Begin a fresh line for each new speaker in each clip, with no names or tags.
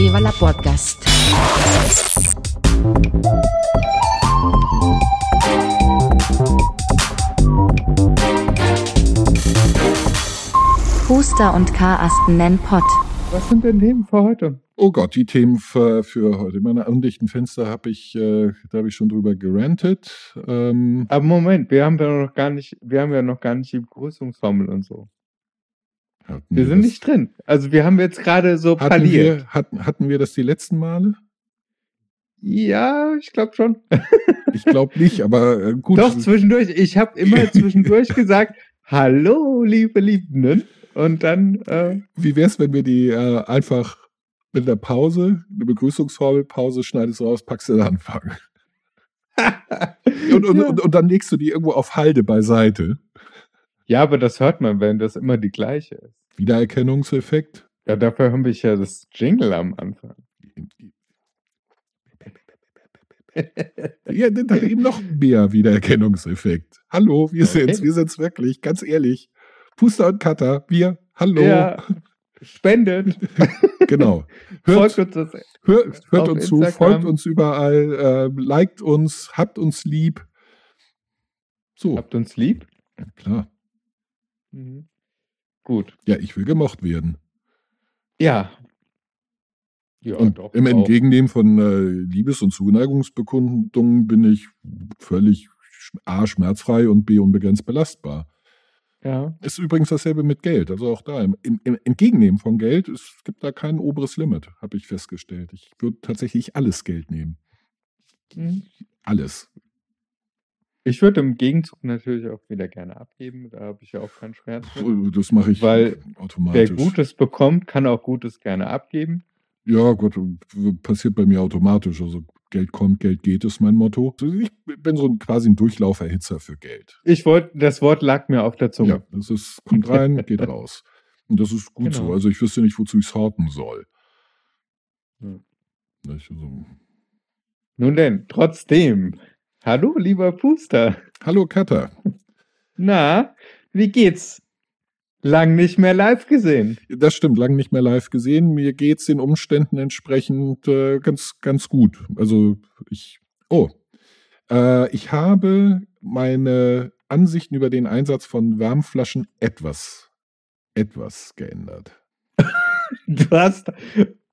Viva la Podcast. Huster und Karasten nennen Pott.
Was sind denn Themen für heute?
Oh Gott, die Themen für, für heute. Meine undichten Fenster habe ich, äh, da habe ich schon drüber gerantet. Ähm,
Aber Moment, wir haben ja noch gar nicht, wir haben ja noch gar nicht die Begrüßungsformel und so. Wir sind
das-
nicht drin. Also wir haben jetzt gerade so
Hatten
parliert.
wir, hatten, hatten wir das die letzten Male?
Ja, ich glaube schon.
Ich glaube nicht, aber äh, gut.
Doch, zwischendurch. Ich habe immer zwischendurch gesagt, hallo, liebe Liebenden. Und dann, äh,
Wie wäre es, wenn wir die äh, einfach mit einer Pause, eine Begrüßungsformel, Pause, schneidest raus, packst du dann anfangen. Und, und,
Ja.
und, und dann legst du die irgendwo auf Halde beiseite.
ja, aber das hört man, wenn das immer die gleiche ist.
Wiedererkennungseffekt.
Ja, dafür habe ich ja das Jingle am Anfang.
Ja, dann hat eben noch mehr Wiedererkennungseffekt. Hallo, wir
Okay.
sind's, wir sind's wirklich, ganz ehrlich. Puster und Cutter, wir, hallo.
Ja, spendet.
Genau. Hört,
Folgt uns das.
hört, uns zu, folgt uns überall, äh, liked uns, habt uns lieb. So,
Habt uns lieb.
klar.
Mhm. Gut.
Ja, ich will gemocht werden.
Ja. Ja,
und
doch.
im. Entgegennehmen von äh, Liebes- und Zuneigungsbekundungen bin ich völlig A, schmerzfrei und B, unbegrenzt belastbar.
Ja.
Ist übrigens dasselbe mit Geld. Also auch da, im, im, im Entgegennehmen von Geld, es gibt da kein oberes Limit, habe ich festgestellt. Ich würde tatsächlich alles Geld nehmen.
Mhm.
Alles.
Ich würde im Gegenzug natürlich auch wieder gerne abgeben. Da habe ich ja auch keinen Schmerz mit.
Das mache ich
Weil Wer
automatisch.
Gutes bekommt, kann auch Gutes gerne abgeben.
Ja, Gott, passiert bei mir automatisch. Also Geld kommt, Geld geht, ist mein Motto. Also Ich bin so ein, quasi ein Durchlauferhitzer für Geld.
Ich wollte, das Wort lag mir auf der Zunge.
Ja, das ist, kommt rein, geht raus. Und das ist gut
Genau.
so. Also ich wüsste nicht, wozu ich es horten soll. Nicht? Also,
Nun denn, trotzdem. Hallo, lieber Puster.
hallo Katter.
Na, wie geht's? Lang nicht mehr live gesehen.
Das stimmt, lange nicht mehr live gesehen. Mir geht's den Umständen entsprechend äh, ganz, ganz gut. Also ich, oh, äh, ich habe meine Ansichten über den Einsatz von Wärmflaschen etwas, etwas geändert.
Du hast,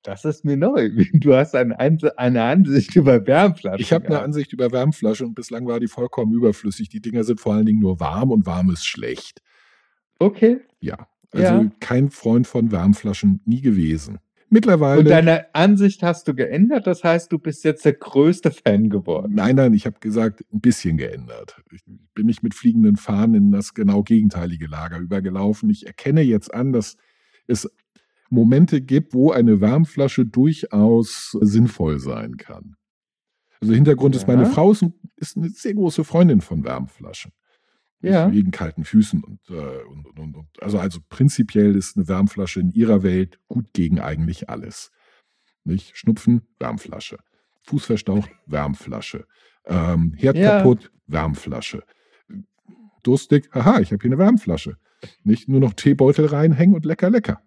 das ist mir neu. Du hast eine, eine Ansicht über Wärmflaschen.
Ich habe eine. Ansicht über Wärmflaschen und bislang war die vollkommen überflüssig. Die Dinger sind vor allen Dingen nur warm und warm ist schlecht.
Okay.
Ja, also
Ja.
kein Freund von Wärmflaschen, nie gewesen. Mittlerweile.
Und deine Ansicht hast du geändert. Das heißt, du bist jetzt der größte Fan geworden.
Nein, nein, ich habe gesagt, ein bisschen geändert. Ich bin nicht mit fliegenden Fahnen in das genau gegenteilige Lager übergelaufen. Ich erkenne jetzt an, dass es Momente gibt, wo eine Wärmflasche durchaus sinnvoll sein kann. Also Hintergrund ist, meine
Ja.
Frau ist, ein- ist eine sehr große Freundin von Wärmflaschen.
Ja.
Wegen kalten Füßen und, äh, und, und, und. Also, also prinzipiell ist eine Wärmflasche in ihrer Welt gut gegen eigentlich alles. Nicht? Schnupfen, Wärmflasche. Fuß verstaucht, Wärmflasche. Ähm, Herd
Ja.
kaputt, Wärmflasche. Durstig, haha, ich habe hier eine Wärmflasche. Nicht nur noch Teebeutel reinhängen und lecker, lecker.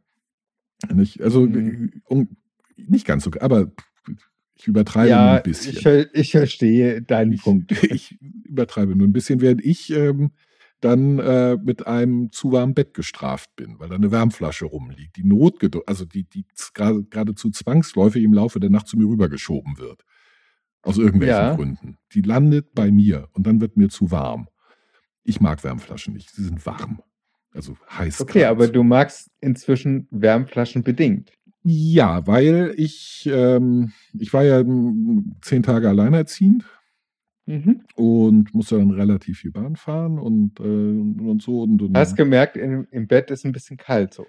Nicht, also
Mhm.
äh, um, nicht ganz so, aber ich übertreibe nur
Ja,
ein bisschen.
ich, ich verstehe deinen
Ich,
Punkt.
ich übertreibe nur ein bisschen, während ich ähm, dann äh, mit einem zu warmen Bett gestraft bin, weil da eine Wärmflasche rumliegt, die notgedrückt, also die, die geradezu zwangsläufig im Laufe der Nacht zu mir rübergeschoben wird. Aus irgendwelchen
Ja.
Gründen. Die landet bei mir und dann wird mir zu warm. Ich mag Wärmflaschen nicht, sie sind warm. Also heiß.
Okay, aber du magst inzwischen Wärmflaschen bedingt.
Ja, weil ich, ähm, ich war ja mm, zehn Tage alleinerziehend
Mhm.
und musste dann relativ viel Bahn fahren und, äh, und so. Und, und,
Hast gemerkt, im, im Bett ist ein bisschen kalt so.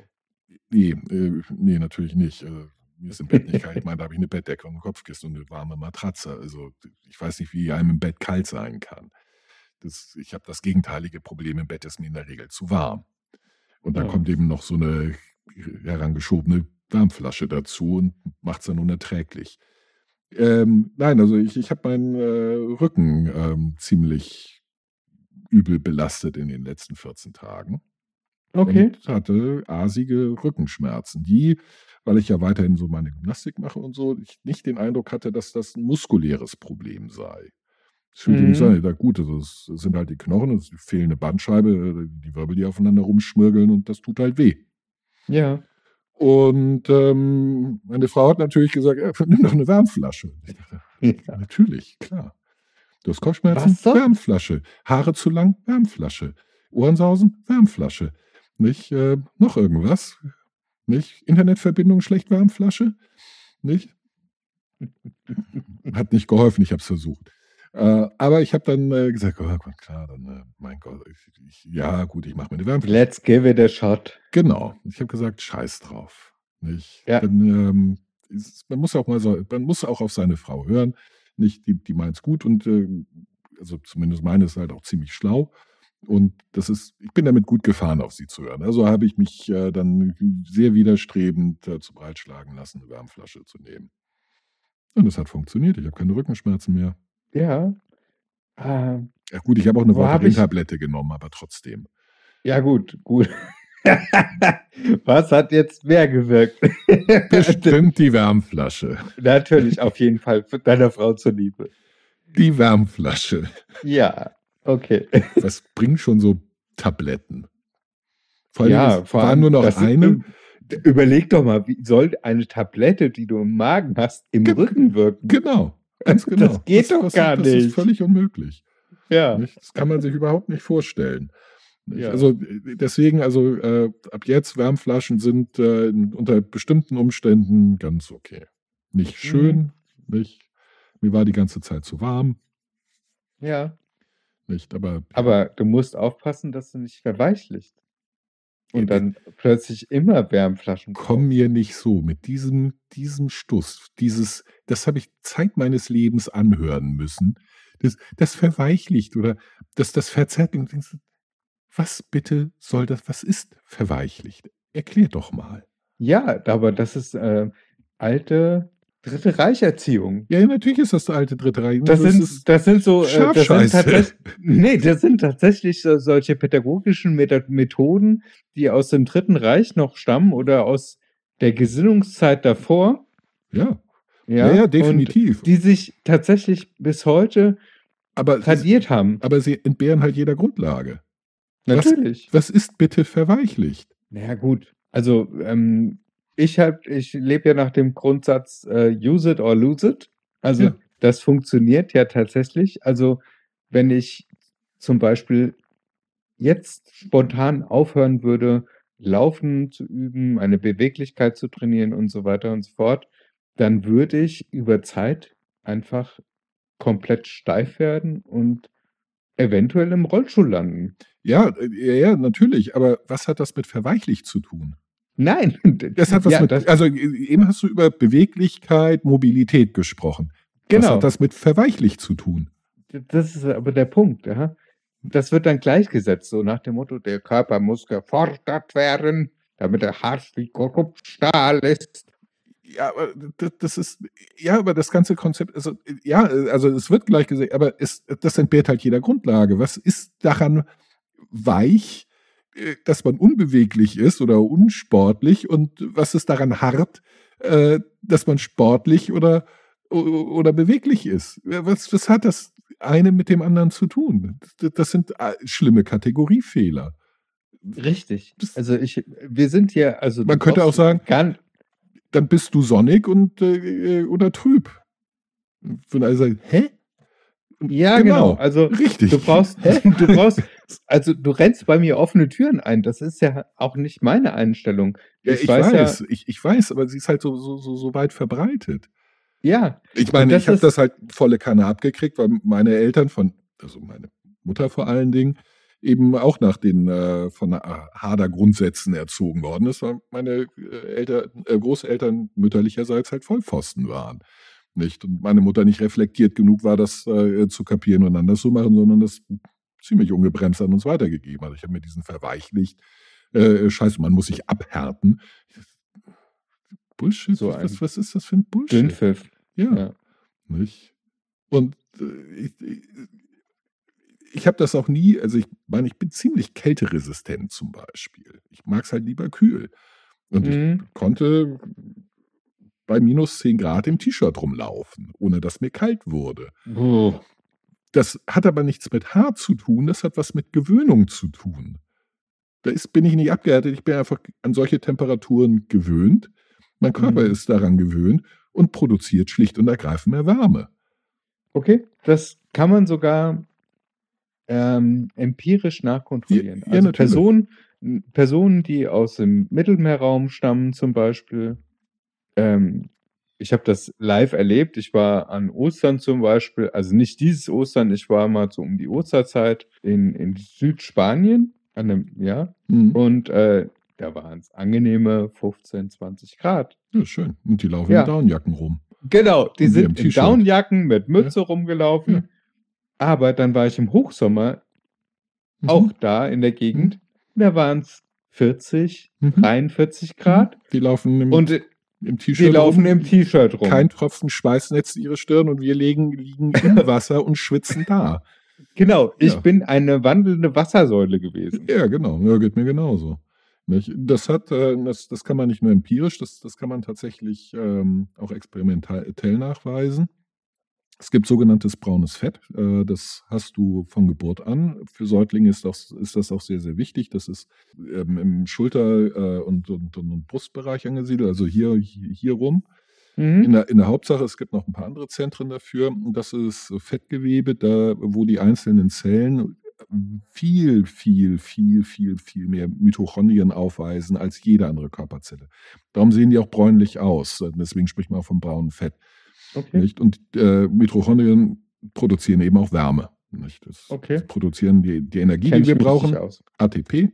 nee, äh, nee, natürlich nicht. Äh, mir ist im Bett nicht kalt. Ich meine, da habe ich eine Bettdecke und ein Kopfkissen und eine warme Matratze. Also ich weiß nicht, wie einem im Bett kalt sein kann. Das, ich habe das gegenteilige Problem. Im Bett ist mir in der Regel zu warm. Und dann
Ja.
kommt eben noch so eine herangeschobene Wärmflasche dazu und macht es dann unerträglich. Ähm, nein, also ich, ich habe meinen äh, Rücken ähm, ziemlich übel belastet in den letzten 14 Tagen.
Okay.
Und hatte asige Rückenschmerzen, die weil ich ja weiterhin so meine Gymnastik mache und so, ich nicht den Eindruck hatte, dass das ein muskuläres Problem sei. Ich würde
Mhm.
nicht sagen, ja gut, also es sind halt die Knochen, es die fehlende Bandscheibe, die Wirbel, die aufeinander rumschmirgeln und das tut halt weh.
Ja.
Und ähm, meine Frau hat natürlich gesagt, ja, nimm doch eine Wärmflasche. Ich dachte, ja, natürlich, klar. Du hast Kopfschmerzen,
Was soll-
Wärmflasche. Haare zu lang, Wärmflasche. Ohrensausen, Wärmflasche. Nicht äh, noch irgendwas. Nicht Internetverbindung schlecht, Wärmflasche. Nicht? Hat nicht geholfen, ich habe es versucht. Äh, aber ich habe dann äh, gesagt, oh Gott, klar, dann, äh, mein Gott, ich, ich, ja gut, ich mache mir eine Wärmflasche.
Let's give it a shot.
Genau. Ich habe gesagt, scheiß drauf. Nicht?
Ja.
Dann, ähm, ist, man muss auch mal so, man muss auch auf seine Frau hören. Nicht, die, die meint es gut und äh, also zumindest meine ist halt auch ziemlich schlau. Und das ist, ich bin damit gut gefahren, auf sie zu hören. Also habe ich mich äh, dann sehr widerstrebend äh, zu breitschlagen lassen, eine Wärmflasche zu nehmen. Und es hat funktioniert. Ich habe keine Rückenschmerzen mehr.
Ja. Ähm,
Ja gut, ich habe auch eine Voltaren-Tablette genommen, aber trotzdem.
ja, gut, gut. Was hat jetzt mehr gewirkt?
Bestimmt die Wärmflasche.
Natürlich, auf jeden Fall, deiner Frau zuliebe.
Die Wärmflasche.
Ja, okay.
Was bringen schon so Tabletten? Vor allem,
ja,
es war nur noch eine.
Überleg doch mal, wie soll eine Tablette, die du im Magen hast, im
Ge-
Rücken wirken?
Genau, ganz
Das
genau.
geht doch gar
das
nicht.
ist völlig unmöglich.
Ja.
Das kann man sich überhaupt nicht vorstellen.
Ja.
Also deswegen, also äh, ab jetzt Wärmflaschen sind äh, unter bestimmten Umständen ganz okay. Nicht
Mhm.
schön, nicht. Mir war die ganze Zeit zu warm,
Ja.
nicht. Aber
Aber du musst aufpassen, dass du nicht verweichlicht. Und
Ja,
dann plötzlich immer Wärmflaschen.
komm mir nicht so mit diesem, diesem Stuss, dieses, das habe ich Zeit meines Lebens anhören müssen. Das, das verweichlicht oder das, das verzerrt. Und denkst Was bitte soll das, was ist verweichlicht? Erklär doch mal.
Ja, aber das ist äh, alte Dritte Reicherziehung.
Ja, natürlich ist das der alte Dritte Reich.
Das
Das
sind, das sind so, äh, das sind tatsächlich, nee, das sind tatsächlich so, solche pädagogischen Methoden, die aus dem Dritten Reich noch stammen oder aus der Gesinnungszeit davor.
ja,
Ja,
ja, ja, definitiv.
Die sich tatsächlich bis heute
aber,
tradiert haben.
aber sie entbehren halt jeder Grundlage. was-
Natürlich.
Was ist bitte verweichlicht?
Naja, gut. Also, ähm, ich hab, ich lebe ja nach dem Grundsatz äh, use it or lose it. Also,
Ja.
das funktioniert ja tatsächlich. Also, wenn ich zum Beispiel jetzt spontan aufhören würde, Laufen zu üben, eine Beweglichkeit zu trainieren und so weiter und so fort, dann würde ich über Zeit einfach komplett steif werden und eventuell im Rollstuhl landen.
Ja, äh, ja, ja, natürlich. Aber was hat das mit verweichlicht zu tun?
Nein,
Das hat was
ja,
mit, also eben hast du über Beweglichkeit, Mobilität gesprochen. Was
genau.
hat das mit verweichlicht zu tun?
Das ist aber der Punkt, ja. Das wird dann gleichgesetzt, so nach dem Motto, der Körper muss gefordert werden, damit er hart wie korrupt Stahl ist.
Ja, aber das, ist, ja, aber das ganze Konzept, also, ja, also es wird gleich gesagt, aber es, das entbehrt halt jeder Grundlage. Was ist daran weich, dass man unbeweglich ist oder unsportlich und was ist daran hart, äh, dass man sportlich oder, oder beweglich ist? Ja, Was, was hat das eine mit dem anderen zu tun? Das, sind äh, schlimme Kategoriefehler.
Richtig. Also ich, wir sind hier, also
Man könnte auch sagen,
gar,
dann bist du sonnig und äh, oder trüb. Alle sagen, hä?
ja genau. Also
Richtig.
du brauchst, du brauchst, also du rennst bei mir offene Türen ein. Das ist ja auch nicht meine Einstellung.
ja,
ich
ich
weiß
weiß,
ja-
ich, ich weiß, aber sie ist halt so, so, so, so weit verbreitet.
Ja,
Ich meine, ich habe das halt volle Kanne abgekriegt, weil meine Eltern von, also meine Mutter vor allen Dingen, eben auch nach den äh, von Hader Grundsätzen erzogen worden ist, weil meine äh, Eltern, äh, Großeltern mütterlicherseits halt Vollpfosten waren. Nicht? Und meine Mutter nicht reflektiert genug war, das äh, zu kapieren und anders zu machen, sondern das ziemlich ungebremst an uns weitergegeben hat. Ich habe mir diesen verweichlicht, äh, scheiße, man muss sich abhärten. Bullshit,
So
was, was ist das für ein Bullshit?
Dünnpfiff.
Ja.
Ja.
Nicht? Und äh, ich, ich, ich habe das auch nie, also ich meine, ich bin ziemlich kälteresistent zum Beispiel. Ich mag es halt lieber kühl. Und ich
Mhm.
konnte bei minus 10 Grad im T-Shirt rumlaufen, ohne dass mir kalt wurde.
Oh.
Das hat aber nichts mit Haar zu tun, das hat was mit Gewöhnung zu tun. Da ist, bin ich nicht abgehärtet, ich bin einfach an solche Temperaturen gewöhnt. Mein Körper
Mhm.
ist daran gewöhnt und produziert schlicht und ergreifend mehr Wärme.
Okay, das kann man sogar ähm, empirisch nachkontrollieren.
Ja, ja,
also
natürlich.
Personen, Personen, die aus dem Mittelmeerraum stammen zum Beispiel, ähm, ich habe das live erlebt. Ich war an Ostern zum Beispiel, also nicht dieses Ostern, ich war mal so um die Osterzeit in, in Südspanien, an einem, ja,
Mhm.
und äh, da waren es angenehme 15, 20 Grad.
Ja, schön. Und die laufen
Ja.
in Downjacken rum.
Genau, die
Und
sind in. Downjacken mit Mütze rumgelaufen.
Ja.
Aber dann war ich im Hochsommer
Mhm.
auch da in der Gegend. Da waren es 40,
Mhm.
43 Grad.
Die laufen im,
Und äh,
im
die
T-Shirt
laufen
rum.
im T-Shirt rum.
Kein Tropfen Schweiß netzt ihre Stirn und wir liegen, liegen im Wasser und schwitzen da.
genau, ich
Ja.
bin eine wandelnde Wassersäule gewesen.
Ja, genau. Ja, geht mir genauso. Das hat, äh, das, das kann man nicht nur empirisch, das, das kann man tatsächlich ähm, auch experimentell nachweisen. Es gibt sogenanntes braunes Fett. Äh, das hast du von Geburt an. Für Säuglinge ist das, ist das auch sehr, sehr wichtig. Das ist ähm, im Schulter- äh, und, und, und Brustbereich angesiedelt, also hier, hier, rum. In
Mhm.
der, in der Hauptsache, es gibt noch ein paar andere Zentren dafür. Das ist Fettgewebe, da, wo die einzelnen Zellen viel, viel, viel, viel, viel mehr Mitochondrien aufweisen als jede andere Körperzelle. Darum sehen die auch bräunlich aus. Deswegen spricht man auch vom braunen Fett.
Okay.
Nicht? Und äh, Mitochondrien produzieren eben auch Wärme. Nicht? Das,
Okay.
das produzieren die, die Energie,
Kenn
die wir brauchen. ATP,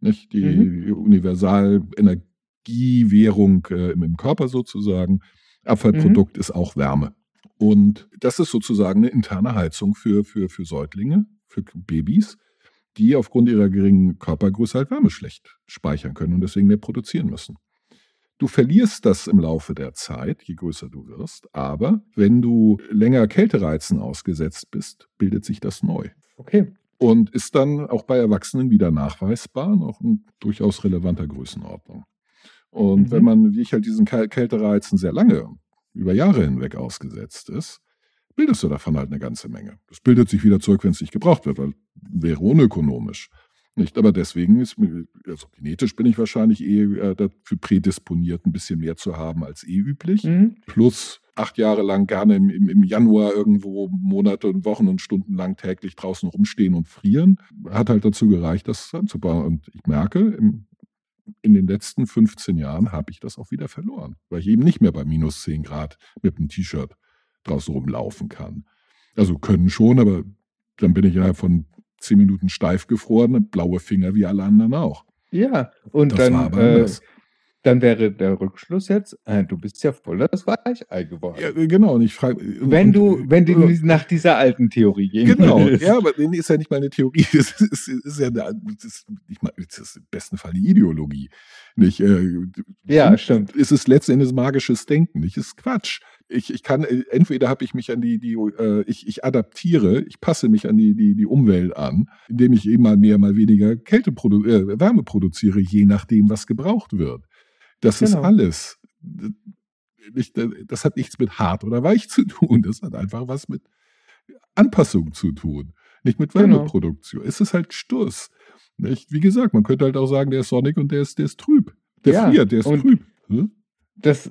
nicht? die
Mhm.
Universal-Energiewährung äh, im, Körper sozusagen. Abfallprodukt ist auch Wärme. Und das ist sozusagen eine interne Heizung für, für, für Säuglinge, für Babys, die aufgrund ihrer geringen Körpergröße halt Wärme schlecht speichern können und deswegen mehr produzieren müssen. Du verlierst das im Laufe der Zeit, je größer du wirst, aber wenn du länger Kältereizen ausgesetzt bist, bildet sich das neu
Okay.
und ist dann auch bei Erwachsenen wieder nachweisbar, noch in durchaus relevanter Größenordnung. Und
Mhm.
wenn man, wie ich halt diesen Käl- Kältereizen sehr lange, über Jahre hinweg ausgesetzt ist, bildest du davon halt eine ganze Menge. Das bildet sich wieder zurück, wenn es nicht gebraucht wird, weil wäre unökonomisch. Nicht, aber deswegen ist mir, also genetisch bin ich wahrscheinlich eh äh, dafür prädisponiert, ein bisschen mehr zu haben als eh üblich
Mhm.
plus acht Jahre lang gerne im, im, im Januar irgendwo Monate und Wochen und Stunden lang täglich draußen rumstehen und frieren, hat halt dazu gereicht, das anzubauen. Und ich merke, im, in den letzten 15 Jahren habe ich das auch wieder verloren, weil ich eben nicht mehr bei minus 10 Grad mit einem T-Shirt draußen rumlaufen kann. Also können schon, aber dann bin ich innerhalb von 10 Minuten steif gefroren, blaue Finger wie alle anderen auch.
Ja, und
Das
dann, äh, dann wäre der Rückschluss jetzt, äh, du bist ja voll das Weichei geworden.
Ja, genau. Und ich frage,
wenn du, wenn du nach dieser alten Theorie gehen
Genau,
würdest.
ja, aber nee, ist ja nicht mal eine Theorie, das ist, ist ja eine, das ist, ich meine, das ist im besten Fall eine Ideologie. Nicht, äh,
Ja, stimmt.
Es ist letzten Endes magisches Denken, nicht? Es ist Quatsch. Ich, ich kann, äh, entweder habe ich mich an die, die äh, ich, ich adaptiere, ich passe mich an die, die, die Umwelt an, indem ich eben mal mehr, mal weniger Kälte produ äh, Wärme produziere, je nachdem, was gebraucht wird. Das ist
Genau.
alles. Nicht, äh, das hat nichts mit hart oder weich zu tun. Das hat einfach was mit Anpassung zu tun. Nicht mit
Genau.
Wärmeproduktion. Es ist halt Stuss. Nicht? Wie gesagt, man könnte halt auch sagen, der ist sonnig und der ist, der ist trüb. Der
Ja,
friert, der ist trüb. Hm?
Das,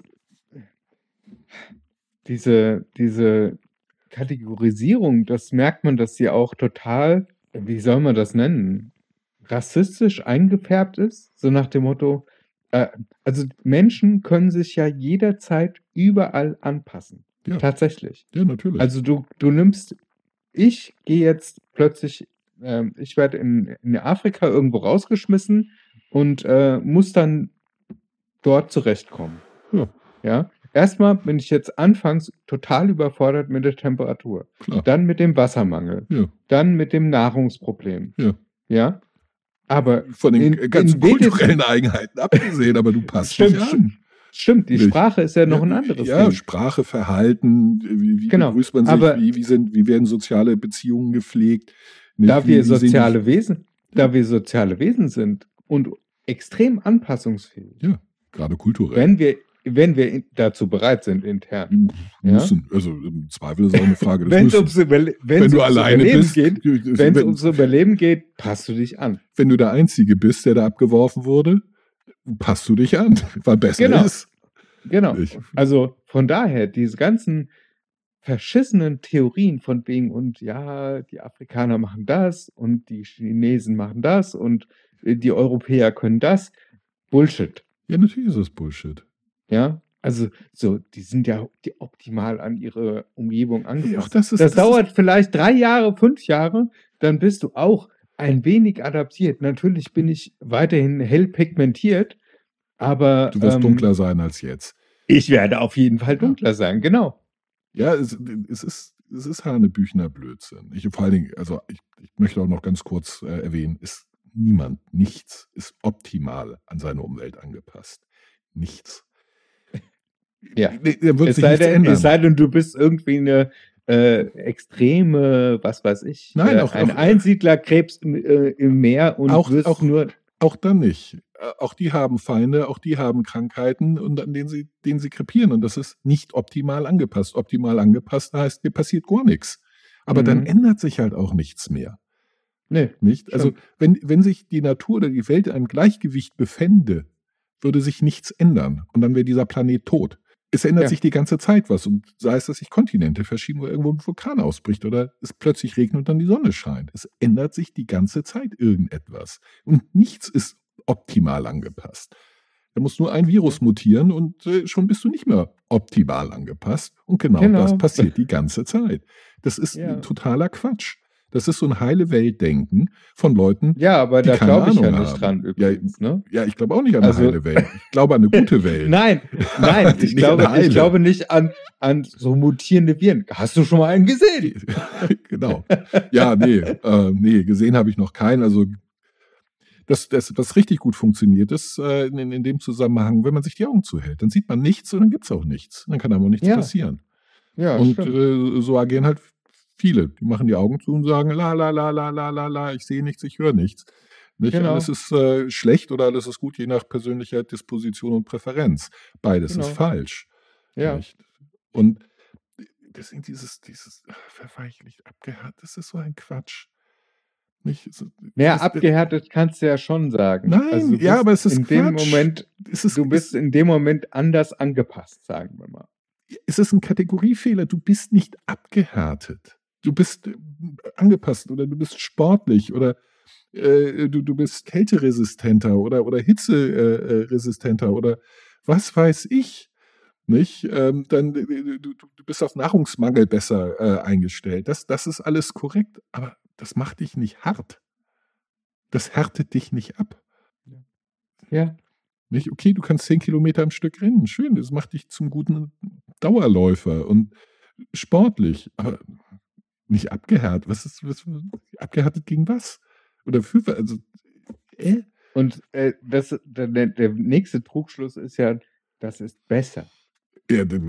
diese, diese Kategorisierung, das merkt man, dass sie auch total, wie soll man das nennen, rassistisch eingefärbt ist. So nach dem Motto, äh, also Menschen können sich ja jederzeit überall anpassen.
Ja.
Tatsächlich.
Ja, natürlich.
Also du, du nimmst, ich gehe jetzt plötzlich, ähm, ich werde in, in Afrika irgendwo rausgeschmissen und äh, muss dann dort zurechtkommen.
Ja.
Ja. Erstmal bin ich jetzt anfangs total überfordert mit der Temperatur,
Klar.
dann mit dem Wassermangel,
Ja.
dann mit dem Nahrungsproblem.
Ja.
Ja. Aber
Von den
in-
ganzen
in
kulturellen Eigenheiten abgesehen, aber du passt
Stimmt,
dich an.
stimmt. Die
Nicht?
Sprache ist ja noch ein anderes
Ja,
Ding.
Sprache, Verhalten, wie, wie
Genau,
begrüßt man sich,
aber-
wie, wie, sind, wie werden soziale Beziehungen gepflegt. Nicht?
Da wir
wie
soziale Wesen, da wir soziale Wesen sind und extrem anpassungsfähig.
Ja. gerade kulturell.
Wenn wir, wenn wir dazu bereit sind, intern. Ja?
Müssen. Also im Zweifel ist auch eine Frage des
Wenn es
Müssen.
ums, Überle wenn
Wenn du alleine bist, wenn
es ums Überleben geht, passt du dich an.
wenn du der Einzige bist, der da abgeworfen wurde, passt du dich an, weil besser
Genau.
ist.
Genau.
Ich,
Also von daher, diese ganzen verschissenen Theorien von wegen und ja, die Afrikaner machen das und die Chinesen machen das und äh, die Europäer können das. Bullshit.
ja, natürlich ist das Bullshit.
Ja. Also so, die sind ja die optimal an ihre Umgebung angepasst.
auch das ist,
das,
das
dauert vielleicht drei Jahre, fünf Jahre, dann bist du auch ein wenig adaptiert. Natürlich bin ich weiterhin hell pigmentiert, aber
Ist, du wirst
ähm,
dunkler sein als jetzt.
Ich werde auf jeden Fall dunkler sein, genau.
Ja, es, es ist, es ist Hanebüchner Blödsinn. Ich, vor allen Dingen, also ich, ich möchte auch noch ganz kurz äh, erwähnen, ist niemand, nichts ist optimal an seine Umwelt angepasst. Nichts.
Ja.
Da wird
Es
sich
sei, denn,
ändern.
es sei denn, du bist irgendwie eine äh, extreme, was weiß ich,
Nein,
äh,
auch-
ein
auch-
Einsiedlerkrebs im, äh, im Meer und
Auch-
wirst
auch-
nur.
Auch dann nicht. Äh, Auch die haben Feinde, auch die haben Krankheiten und an denen sie, denen sie krepieren. Und das ist nicht optimal angepasst. Optimal angepasst heißt, dir passiert gar nichts. Aber dann
Mhm.
ändert sich halt auch nichts mehr.
Nee,
Nicht? Also, wenn, wenn sich die Natur oder die Welt in einem Gleichgewicht befände, würde sich nichts ändern. Und dann wäre dieser Planet tot. Es ändert
Ja.
sich die ganze Zeit was. Und sei es, dass sich Kontinente verschieben, wo irgendwo ein Vulkan ausbricht oder es plötzlich regnet und dann die Sonne scheint. Es ändert sich die ganze Zeit irgendetwas. Und nichts ist optimal angepasst. Da muss nur ein Virus mutieren und äh, schon bist du nicht mehr optimal angepasst. Und genau,
Genau.
das passiert die ganze Zeit. Das ist
Ja.
totaler Quatsch. Das ist so ein heile Weltdenken von Leuten.
Ja, aber da glaube ich ja nicht
haben.
dran
Ja,
übrigens. ne?
Ja, ich glaube auch nicht an eine
Also-
heile Welt. Ich glaube an eine gute Welt.
Nein, nein, ich glaube,
eine
ich glaube nicht an, an so mutierende Viren. Hast du schon mal einen gesehen?
genau. Ja, nee, äh, nee, gesehen habe ich noch keinen. Also das, das, was richtig gut funktioniert, ist äh, in, in dem Zusammenhang, wenn man sich die Augen zuhält, dann sieht man nichts und dann gibt es auch nichts. Dann kann aber auch nichts
Ja.
passieren.
Ja,
und äh, so agieren halt viele. Die machen die Augen zu und sagen, la la la la la la la, ich sehe nichts, ich höre nichts. Nicht
Genau.
alles ist äh, schlecht oder alles ist gut, je nach persönlicher Disposition und Präferenz. Beides ist
Genau.
falsch.
ja.
Nicht? Und deswegen dieses, dieses ach, verweichlicht, abgehärtet, das ist so ein Quatsch. Nicht? So- das-
abgehärtet kannst du ja schon sagen.
Nein,
also
ja, aber es ist
in dem. Moment,
ist,
du bist in dem Moment anders angepasst, sagen wir mal.
es ist ein Kategoriefehler. Du bist nicht abgehärtet. Du bist äh, angepasst oder du bist sportlich oder äh, du, du bist kälteresistenter oder, oder hitzeresistenter äh, resistenter oder was weiß ich. Nicht? Ähm, dann äh, du, du du bist auf Nahrungsmangel besser äh, eingestellt. Das, das ist alles korrekt, aber das macht dich nicht hart. Das härtet dich nicht ab.
Ja.
Nicht, okay, du kannst zehn Kilometer am Stück rennen. Schön, das macht dich zum guten Dauerläufer und sportlich, aber nicht abgehärtet. Was ist, was, abgehärtet gegen was? Oder für, also, äh?
Und äh, das, der, der nächste Trugschluss ist ja, das ist besser.
Ja, der,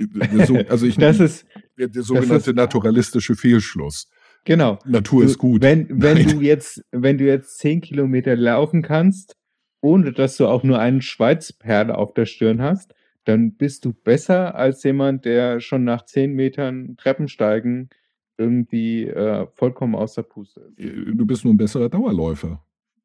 der, so, also ich,
Das ist,
der, der sogenannte
ist-
naturalistische Fehlschluss.
genau.
Natur ist gut.
Wenn, wenn
Nein.
du jetzt, wenn du jetzt zehn Kilometer laufen kannst, ohne dass du auch nur einen Schweizperle auf der Stirn hast, dann bist du besser als jemand, der schon nach zehn Metern Treppensteigen irgendwie äh, vollkommen außer Puste ist.
Du bist nur ein besserer Dauerläufer.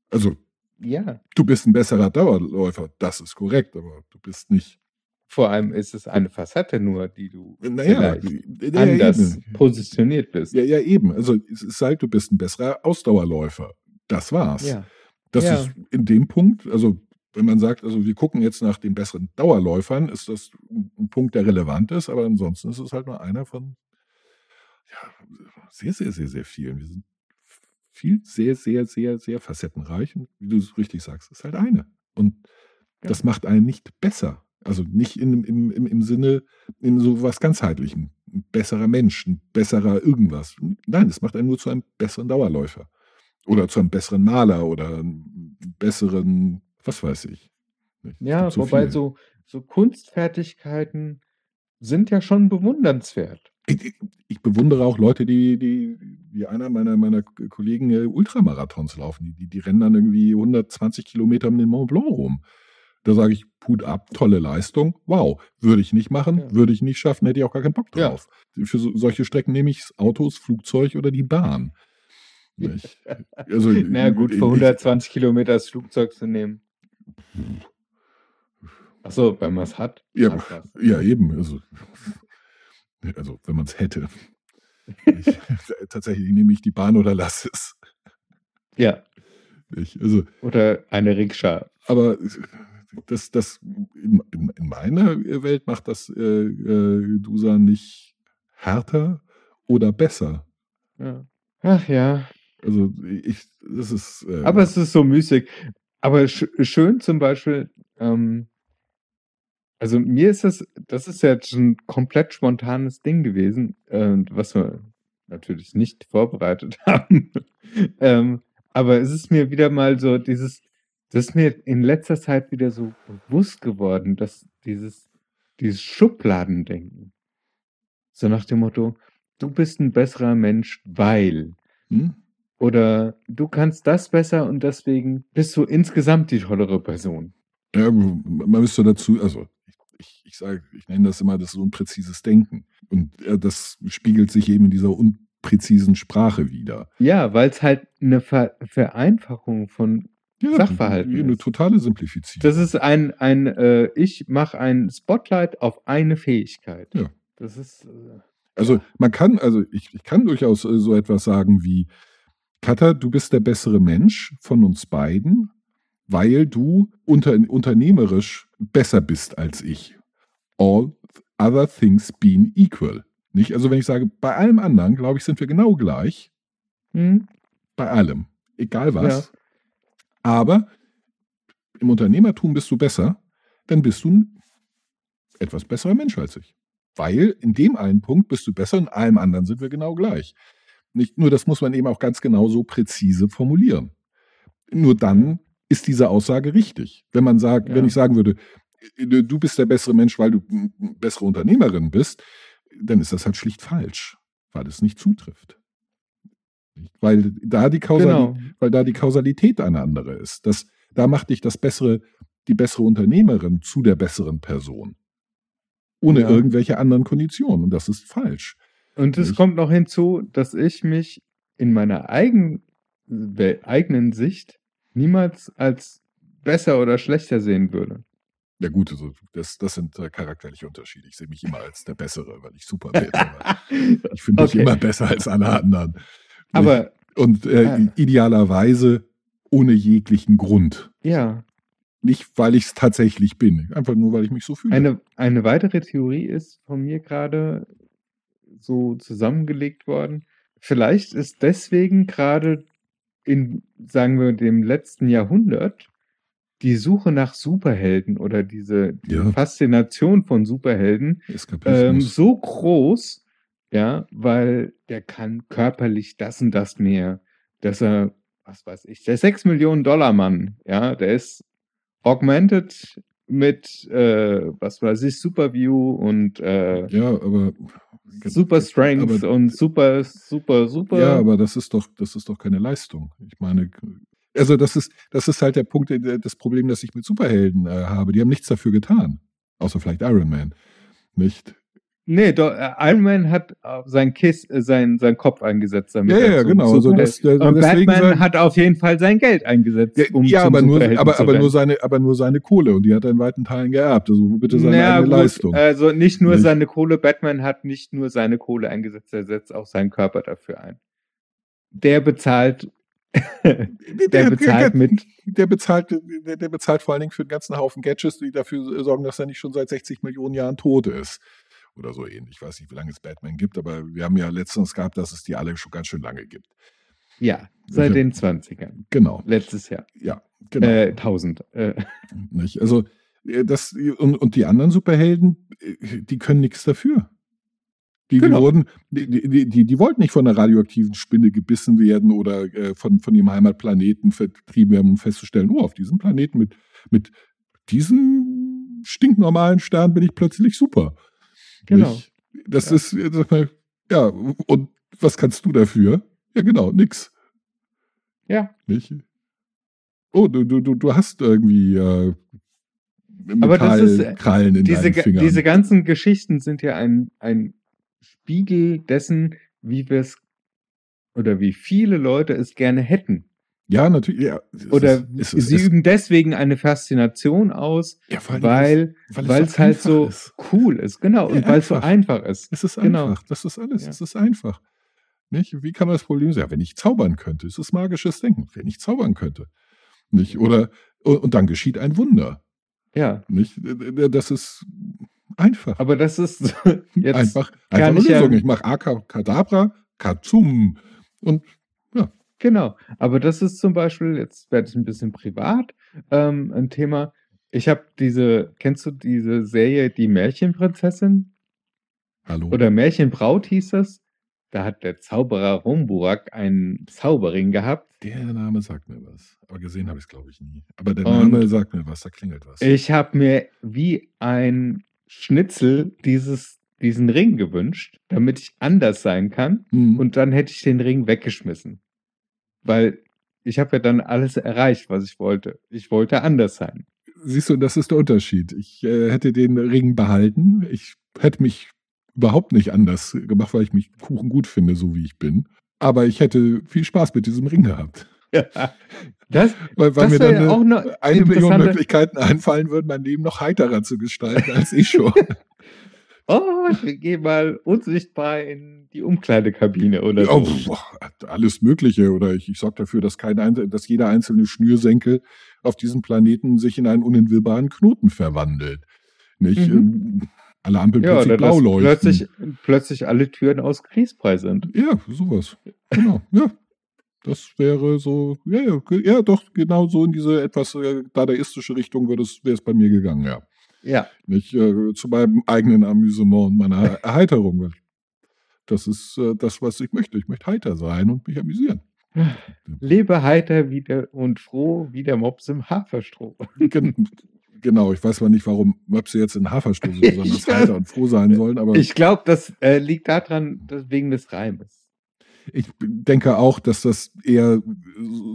Also,
Ja,
du bist ein besserer Dauerläufer, das ist korrekt, aber du bist nicht.
vor allem ist es eine Facette nur, die du
Naja,
vielleicht
ja,
anders
eben.
positioniert bist.
Ja, ja, eben. Also es ist halt, du bist ein besserer Ausdauerläufer. Das war's.
Ja.
Das
Ja.
ist in dem Punkt, also wenn man sagt, also wir gucken jetzt nach den besseren Dauerläufern, ist das ein Punkt, der relevant ist, aber ansonsten ist es halt nur einer von ja, sehr, sehr, sehr, sehr vielen. Wir sind viel, sehr, sehr, sehr, sehr facettenreich. Und wie du es richtig sagst, ist halt eine. Und
Ja.
das macht einen nicht besser. Also nicht in, im, im, im Sinne, in so was ganzheitlichem. Ein besserer Mensch, ein besserer irgendwas. Nein, es macht einen nur zu einem besseren Dauerläufer. Oder zu einem besseren Maler oder einem besseren, was weiß ich. Es
Ja, wobei
viel.
so, so Kunstfertigkeiten sind ja schon bewundernswert.
Ich, ich- ich bewundere auch Leute, die, die, wie einer meiner, meiner Kollegen äh, Ultramarathons laufen. Die, die, rennen dann irgendwie 120 Kilometer um den Mont Blanc rum. Da sage ich, Hut ab, tolle Leistung. Wow, würde ich nicht machen,
Ja.
würde ich nicht schaffen, hätte ich auch gar keinen Bock
Ja.
drauf. Für so, solche Strecken nehme ich Autos, Flugzeug oder die Bahn. Nicht? Also,
Na gut, für
ich-
120 Kilometer das Flugzeug zu nehmen. Achso, wenn man es hat.
Ja,
was.
Ja, eben. Also, also wenn man es hätte. Ich, tatsächlich nehme ich die Bahn oder lasse es.
Ja,
Ich, also,
oder eine Rikscha.
aber das, das in, in, in meiner Welt macht das äh, äh, Dusa nicht härter oder besser.
Ja. Ach ja,
Also ich, das ist. Äh,
aber es ist so müßig. Aber sch schön zum Beispiel, ähm, also mir ist das, das ist ja jetzt ein komplett spontanes Ding gewesen, äh, was wir natürlich nicht vorbereitet haben. ähm, aber es ist mir wieder mal so dieses, das ist mir in letzter Zeit wieder so bewusst geworden, dass dieses, dieses Schubladendenken, so nach dem Motto, du bist ein besserer Mensch, weil
hm?
oder du kannst das besser und deswegen bist du insgesamt die tollere Person.
Ja, man müsste dazu, also ich, ich sage, ich nenne das immer das so unpräzises Denken. Und äh, das spiegelt sich eben in dieser unpräzisen Sprache wieder.
Ja, weil es halt eine Ver Vereinfachung von.
Ja,
Sachverhalten
Eine
ist.
totale Simplifizierung.
Das ist ein, ein äh, ich mache ein Spotlight auf eine Fähigkeit.
Ja.
Das ist. Äh,
Also man kann, also ich, ich kann durchaus äh, so etwas sagen wie, Katha, du bist der bessere Mensch von uns beiden, weil du unter, unternehmerisch besser bist als ich. All other things being equal. Nicht? Also wenn ich sage, bei allem anderen, glaube ich, sind wir genau gleich.
hm?
Bei allem. Egal was. Aber im Unternehmertum bist du besser, dann bist du ein etwas besserer Mensch als ich. Weil in dem einen Punkt bist du besser, in allem anderen sind wir genau gleich. Nicht nur, das muss man eben auch ganz genau so präzise formulieren. Nur dann ist diese Aussage richtig. Wenn man sagt,
Ja.
wenn ich sagen würde, du bist der bessere Mensch, weil du eine bessere Unternehmerin bist, dann ist das halt schlicht falsch, weil es nicht zutrifft. Weil da die Kausalität,
Genau.
weil da die Kausalität eine andere ist. Das, da macht dich das bessere, die bessere Unternehmerin zu der besseren Person. Ohne
Ja.
irgendwelche anderen Konditionen. Und das ist falsch.
Und es kommt noch hinzu, dass ich mich in meiner eigen, we- eigenen Sicht niemals als besser oder schlechter sehen würde.
Ja gut, also das, das sind äh, charakterliche Unterschiede. Ich sehe mich immer als der Bessere, weil ich super bin. Ich finde mich
Okay.
immer besser als alle anderen.
Aber
Und äh,
Ja.
idealerweise ohne jeglichen Grund.
ja,
Nicht, weil ich es tatsächlich bin. Einfach nur, weil ich mich so fühle.
Eine, eine weitere Theorie ist von mir gerade so zusammengelegt worden. Vielleicht ist deswegen gerade in, sagen wir, dem letzten Jahrhundert die Suche nach Superhelden oder diese, diese
Ja.
Faszination von Superhelden ähm, so groß, ja, weil der kann körperlich das und das mehr, dass er, was weiß ich, der 6 Millionen Dollar Mann, ja, der ist augmented mit, äh, was weiß ich, Superview und äh,
ja, aber.
Super Strength
aber,
und super, super, super.
Ja, aber das ist doch, das ist doch keine Leistung. Ich meine, also das ist, das ist halt der Punkt, der- das Problem, das ich mit Superhelden äh, habe. Die haben nichts dafür getan. Außer vielleicht Iron Man. Nicht?
Nee, doch, äh, Iron Man hat äh, sein Kiss, äh, sein, sein Kopf eingesetzt damit.
Ja, ja,
zum
genau. Also
Superheld-
das, der,
und Batman
sein-
hat auf jeden Fall sein Geld eingesetzt, um
ja
zum
aber, nur, aber,
zu
aber, nur seine, aber nur seine Kohle und die hat er in weiten Teilen geerbt. Also bitte seine
Naja,
eigene
gut,
Leistung.
Also nicht nur
Nicht?
seine Kohle, Batman hat nicht nur seine Kohle eingesetzt, er setzt auch seinen Körper dafür ein. Der bezahlt, der
hat-
bezahlt mit,
der bezahlt, der, der bezahlt vor allen Dingen für einen ganzen Haufen Gadgets, die dafür sorgen, dass er nicht schon seit 60 Millionen Jahren tot ist. Oder so ähnlich. Ich weiß nicht, wie lange es Batman gibt, aber wir haben ja letztens gehabt, dass es die alle schon ganz schön lange gibt.
ja, seit den 20ern,
Genau.
letztes Jahr,
Ja, genau.
äh, 1000. Äh,
Nicht? Also, äh, das, und, und die anderen Superhelden, äh, die können nichts dafür. Die,
Genau.
die, wurden, die, die, die, die wollten nicht von einer radioaktiven Spinne gebissen werden oder äh, von, von ihrem Heimatplaneten vertrieben werden, um festzustellen, oh, auf diesem Planeten mit, mit diesem stinknormalen Stern bin ich plötzlich super.
Genau.
Nicht? Das
Ja.
ist, äh, sag mal, ja, und was kannst du dafür? Ja, genau, nix.
ja,
Nicht? Oh, du, du, du, hast irgendwie, äh,
äh,
Metallkrallen in
diese,
deinen Fingern.
diese ganzen Geschichten sind ja ein, ein Spiegel dessen, wie wir es oder wie viele Leute es gerne hätten.
Ja, natürlich. Ja,
Oder
ist- ist-
sie
es-
üben deswegen eine Faszination aus,
ja,
weil
weil
weil
es
es halt so
ist.
cool ist. Genau.
Ja,
und weil es so
einfach.
ist.
Es ist
Genau.
einfach. Das ist alles. Es ist einfach. Nicht? Wie kann man das Problem sein? Ja, wenn ich zaubern könnte, es ist magisches Denken. Wenn ich zaubern könnte. Nicht? Oder, und dann geschieht ein Wunder.
Ja.
Nicht? Das ist einfach.
Aber das ist jetzt
einfach einfach eine Lösung. Ich mache Akadabra, Kazum. Und
Genau, aber das ist zum Beispiel, jetzt werde ich ein bisschen privat, ähm, ein Thema. Ich habe diese, kennst du diese Serie Die Märchenprinzessin
hallo.
oder Märchenbraut hieß das? Da hat der Zauberer Rumburak einen Zauberring gehabt.
der Name sagt mir was. Aber gesehen habe ich es, glaube ich, nie. Aber der
Und-
Name sagt mir was, da klingelt was.
Ich habe mir wie ein Schnitzel dieses, diesen Ring gewünscht, damit ich anders sein kann.
Hm.
Und dann hätte ich den Ring weggeschmissen. Weil ich habe ja dann alles erreicht, was ich wollte. Ich wollte anders sein.
Siehst du, das ist der Unterschied. Ich äh, hätte den Ring behalten. Ich hätte mich überhaupt nicht anders gemacht, weil ich mich Kuchen gut finde, so wie ich bin. Aber ich hätte viel Spaß mit diesem Ring gehabt.
Das,
Weil, weil
das
mir dann
ja auch
eine,
noch
eine Million Möglichkeiten einfallen würden, mein Leben noch heiterer zu gestalten als ich schon.
Oh, wir gehen mal unsichtbar in die Umkleidekabine oder
Ja,
so.
pf, alles Mögliche. Oder ich, ich sorge dafür, dass, kein, einzel- dass jeder einzelne Schnürsenkel auf diesem Planeten sich in einen unentwirrbaren Knoten verwandelt. Nicht?
Mhm.
Ähm, Alle Ampeln
Ja,
plötzlich blau leuchten.
plötzlich, plötzlich alle Türen aus Kriegspreis sind.
Ja, sowas. Genau, ja. Das wäre so, ja, ja, ja, doch, genau so in diese etwas äh, dadaistische Richtung wäre es bei mir gegangen, ja.
Ja.
Nicht äh, zu meinem eigenen Amüsement und meiner Erheiterung. weil Das ist äh, das, was ich möchte. Ich möchte heiter sein und mich amüsieren.
Lebe heiter wie der, und froh wie der Mops im Haferstroh.
Gen genau, ich weiß zwar nicht, warum Möpse jetzt in Haferstroh so besonders
Ja.
heiter und froh sein sollen, aber
Ich glaube, das äh, liegt daran, dass wegen des Reimes.
Ich denke auch, dass das eher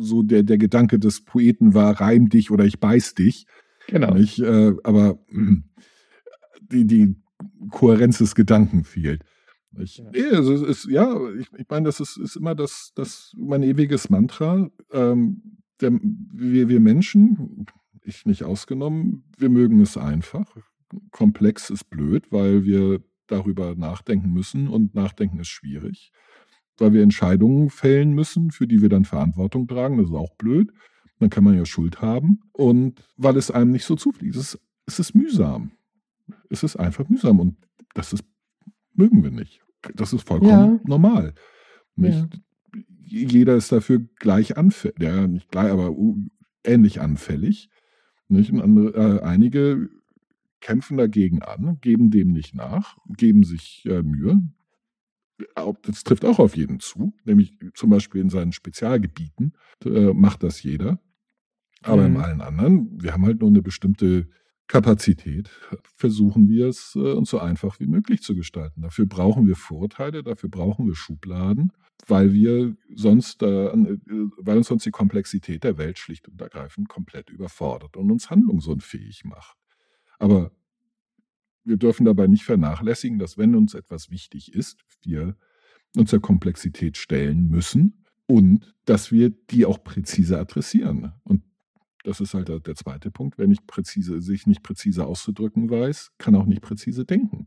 so der, der Gedanke des Poeten war, reim dich oder ich beiß dich.
Genau.
Nicht? Äh, aber mm, die, die Kohärenz des Gedanken fehlt. Ich,
Ja.
nee, es ist, ja, ich, ich meine, das ist, ist immer das, das mein ewiges Mantra. Ähm, der, wir, wir Menschen, ich nicht ausgenommen, wir mögen es einfach. Komplex ist blöd, weil wir darüber nachdenken müssen und nachdenken ist schwierig. Weil wir Entscheidungen fällen müssen, für die wir dann Verantwortung tragen, das ist auch blöd. Dann kann man ja Schuld haben. Und weil es einem nicht so zufliegt. Es ist, es ist mühsam. Es ist einfach mühsam. Und das ist, mögen wir nicht. Das ist vollkommen
Ja.
normal. Nicht? Jeder ist dafür gleich anfällig. Ja, nicht gleich, aber ähnlich anfällig. Nicht? Und andere, äh, einige kämpfen dagegen an, geben dem nicht nach, geben sich äh, Mühe. Das trifft auch auf jeden zu, nämlich zum Beispiel in seinen Spezialgebieten äh, macht das jeder. Aber in
Mhm.
allen anderen, wir haben halt nur eine bestimmte Kapazität, versuchen wir es äh, uns so einfach wie möglich zu gestalten. Dafür brauchen wir Vorurteile, dafür brauchen wir Schubladen, weil wir sonst, äh, weil uns sonst die Komplexität der Welt schlicht und ergreifend komplett überfordert und uns handlungsunfähig macht. Aber wir dürfen dabei nicht vernachlässigen, dass wenn uns etwas wichtig ist, wir uns der Komplexität stellen müssen und dass wir die auch präzise adressieren. Und das ist halt der, zweite Punkt. Wer nicht präzise, sich nicht präzise auszudrücken weiß, kann auch nicht präzise denken.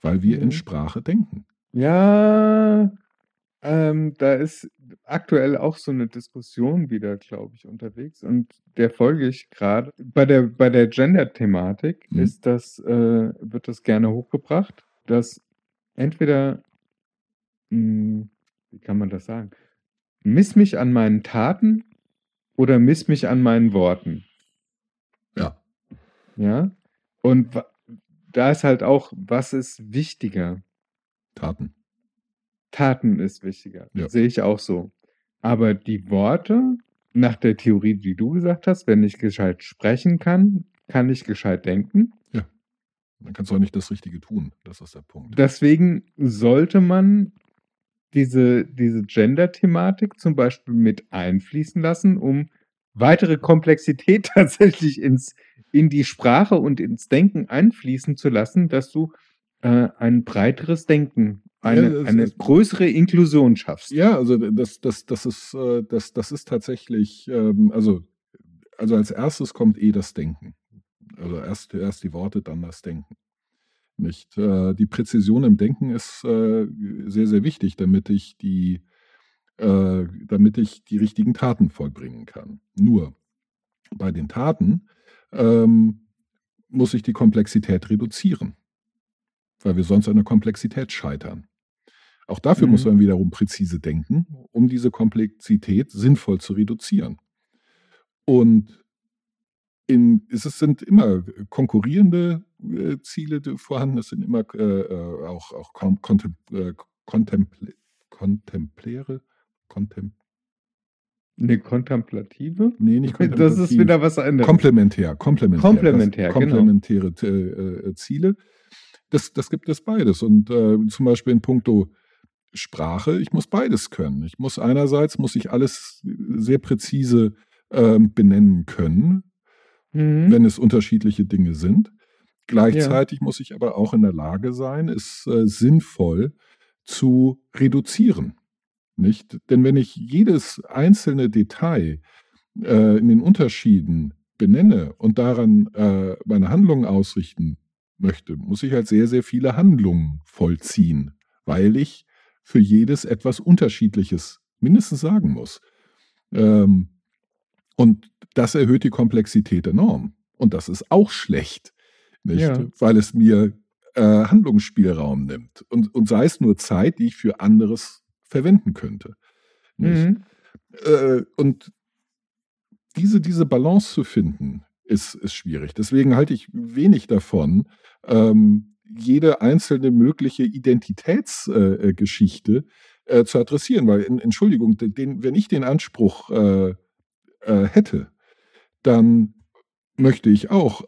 Weil wir in
Mhm.
Sprache denken.
Ja, ähm, da ist aktuell auch so eine Diskussion wieder, glaube ich, unterwegs und der folge ich gerade. Bei der, bei der Gender-Thematik
Mhm.
ist das, äh, wird das gerne hochgebracht, dass entweder, mh, wie kann man das sagen, miss mich an meinen Taten oder miss mich an meinen Worten.
Ja.
Ja. Und da ist halt auch, was ist wichtiger?
Taten.
Taten ist wichtiger.
Ja.
Sehe ich auch so. Aber die Worte, nach der Theorie, die du gesagt hast, wenn ich gescheit sprechen kann, kann ich gescheit denken.
Dann kannst du auch nicht das Richtige tun. Das ist der Punkt.
Deswegen sollte man diese, diese Gender-Thematik zum Beispiel mit einfließen lassen, um weitere Komplexität tatsächlich ins, in die Sprache und ins Denken einfließen zu lassen, dass du äh, ein breiteres Denken, eine,
Ja,
eine
ist-
größere Inklusion schaffst.
Ja, also das, das, das, ist, äh, das, das ist tatsächlich, ähm, also, also als erstes kommt eh das Denken. Also erst, erst die Worte, dann das Denken. Nicht? Äh, Die Präzision im Denken ist äh, sehr, sehr wichtig, damit ich die, äh, damit ich die richtigen Taten vollbringen kann. Nur bei den Taten ähm, muss ich die Komplexität reduzieren, weil wir sonst an der Komplexität scheitern. Auch dafür
Mhm.
muss man wiederum präzise denken, um diese Komplexität sinnvoll zu reduzieren. Und in, es sind immer konkurrierende äh, Ziele vorhanden, es sind immer äh, äh, auch, auch kontem, äh, kontemple, kontempläre, kontem,
Eine Kontemplative?
nee, nicht
Das ist wieder was anderes.
Komplementär, komplementär.
Komplementär,
das,
genau.
komplementäre äh, Ziele. Das, das gibt es beides. Und zum Beispiel in puncto Sprache, ich muss beides können. Ich muss einerseits, muss ich alles sehr präzise ähm, benennen können,
Mhm.
wenn es unterschiedliche Dinge sind. Gleichzeitig muss ich aber auch in der Lage sein, es äh, sinnvoll zu reduzieren. Nicht? Denn wenn ich jedes einzelne Detail äh, in den Unterschieden benenne und daran äh, meine Handlungen ausrichten möchte, muss ich halt sehr, sehr viele Handlungen vollziehen, weil ich für jedes etwas Unterschiedliches mindestens sagen muss. Ähm, und das erhöht die Komplexität enorm. Und das ist auch schlecht, nicht?
Ja.
weil es mir äh, Handlungsspielraum nimmt. Und, und sei es nur Zeit, die ich für anderes verwenden könnte.
Mhm.
Äh, und diese, diese Balance zu finden, ist, ist schwierig. Deswegen halte ich wenig davon, ähm, jede einzelne mögliche Identitätsgeschichte äh, Geschichte, äh, zu adressieren. Weil, in, Entschuldigung, den, wenn ich den Anspruch äh, äh, hätte, dann möchte ich auch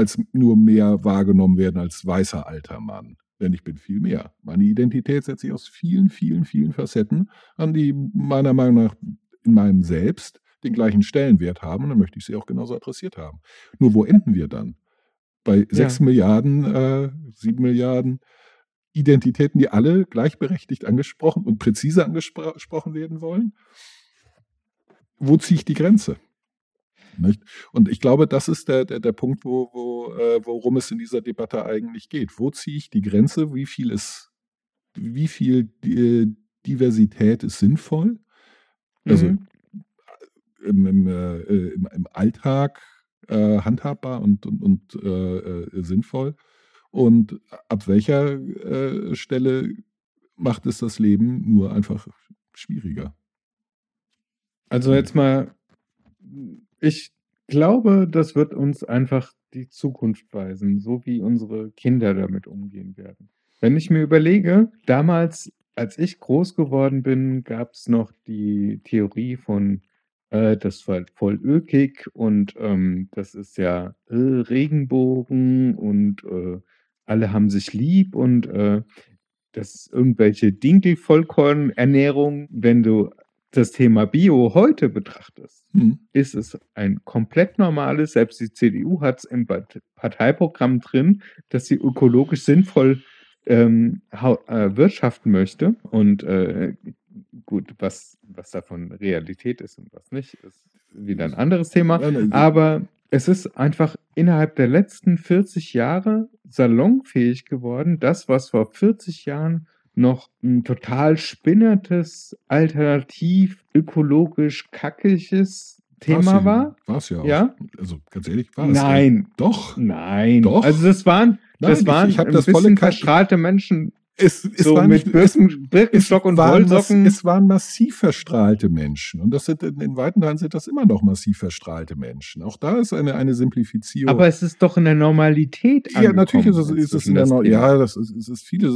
als nur mehr wahrgenommen werden als weißer alter Mann. Denn ich bin viel mehr. Meine Identität setzt sich aus vielen, vielen, vielen Facetten an, die meiner Meinung nach in meinem Selbst den gleichen Stellenwert haben. Und dann möchte ich sie auch genauso adressiert haben. Nur wo enden wir dann? Bei sechs Milliarden, äh, sieben Milliarden Identitäten, die alle gleichberechtigt angesprochen und präzise angesprochen werden wollen? Wo ziehe ich die Grenze? Nicht? Und ich glaube, das ist der, der, der Punkt, wo, wo, äh, worum es in dieser Debatte eigentlich geht. Wo ziehe ich die Grenze? Wie viel ist, wie viel äh, Diversität ist sinnvoll? Also
Mhm.
im, im, äh, im, im Alltag äh, handhabbar und, und, und äh, äh, sinnvoll. Und ab welcher äh, Stelle macht es das Leben nur einfach schwieriger?
Also jetzt mal, ich glaube, das wird uns einfach die Zukunft weisen, so wie unsere Kinder damit umgehen werden. Wenn ich mir überlege, damals, als ich groß geworden bin, gab es noch die Theorie von, äh, das war voll ökig und ähm, das ist ja äh, Regenbogen und äh, alle haben sich lieb und äh, das ist irgendwelche Dinkelvollkornernährung, wenn du das Thema Bio heute betrachtest,
Hm.
ist es ein komplett normales, selbst die CDU hat es im Part- Parteiprogramm drin, dass sie ökologisch sinnvoll ähm, äh, wirtschaften möchte. Und äh, gut, was, was davon Realität ist und was nicht, ist wieder ein anderes Thema. Aber es ist einfach innerhalb der letzten 40 Jahre salonfähig geworden. Das, was vor 40 Jahren noch ein total spinnertes, alternativ, ökologisch kackiges Thema war.
War es ja auch.
Ja?
Also ganz ehrlich, war es.
Nein,
Doch.
nein.
Doch.
Also das waren,
Nein,
das
ich-
waren
ich hab
ein
das
bisschen verstrahlte Menschen,
Es, es
so
war
mit Birken, Birkenstock und
waren
Wollsocken.
es waren massiv verstrahlte Menschen. Und das sind in, in weiten Teilen sind das immer noch massiv verstrahlte Menschen. Auch da ist eine, eine Simplifizierung.
aber es ist doch in der Normalität
ja, natürlich ist es, ist es in der
das
Nor
Thema.
Ja, das ist, ist vieles,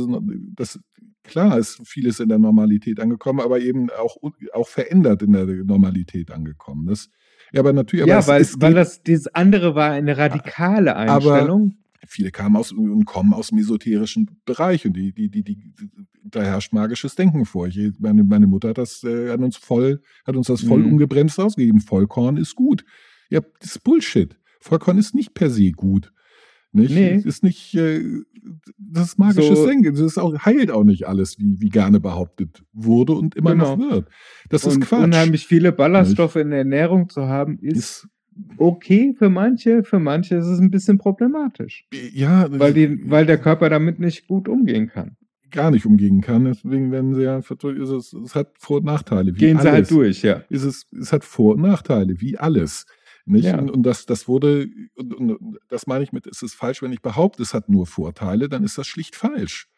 das, klar ist vieles in der Normalität angekommen, aber eben auch, auch verändert in der Normalität angekommen. Das, ja, aber natürlich, aber
ja,
es,
weil,
es
weil das dieses andere war eine radikale Einstellung.
Viele kamen aus und kommen aus dem esoterischen Bereich und die, die, die, die, da herrscht magisches Denken vor. Ich, meine, meine Mutter hat das, äh, hat uns voll, hat uns das voll
Mhm.
ungebremst ausgegeben. Vollkorn ist gut. Ja, das ist Bullshit. Vollkorn ist nicht per se gut. Nicht?
Nee.
Ist nicht, äh, das ist magisches
So-
Denken. Das ist auch, heilt auch nicht alles, wie, wie gerne behauptet wurde und immer
Genau.
noch wird. Das ist
und
Quatsch.
unheimlich viele Ballaststoffe in der Ernährung zu haben, ist
Ist,
okay für manche, für manche ist es ein bisschen problematisch.
ja,
Weil, die, weil der Körper damit nicht gut umgehen kann.
gar nicht umgehen kann. Deswegen werden sie ja, ist es, es hat Vor- und Nachteile. Wie
Gehen sie halt
alles.
durch, ja.
ist es, es hat Vor- und Nachteile, wie alles. Nicht?
Ja.
Und, und das, das wurde, und, und das meine ich mit, es ist falsch, wenn ich behaupte, es hat nur Vorteile, dann ist das schlicht falsch.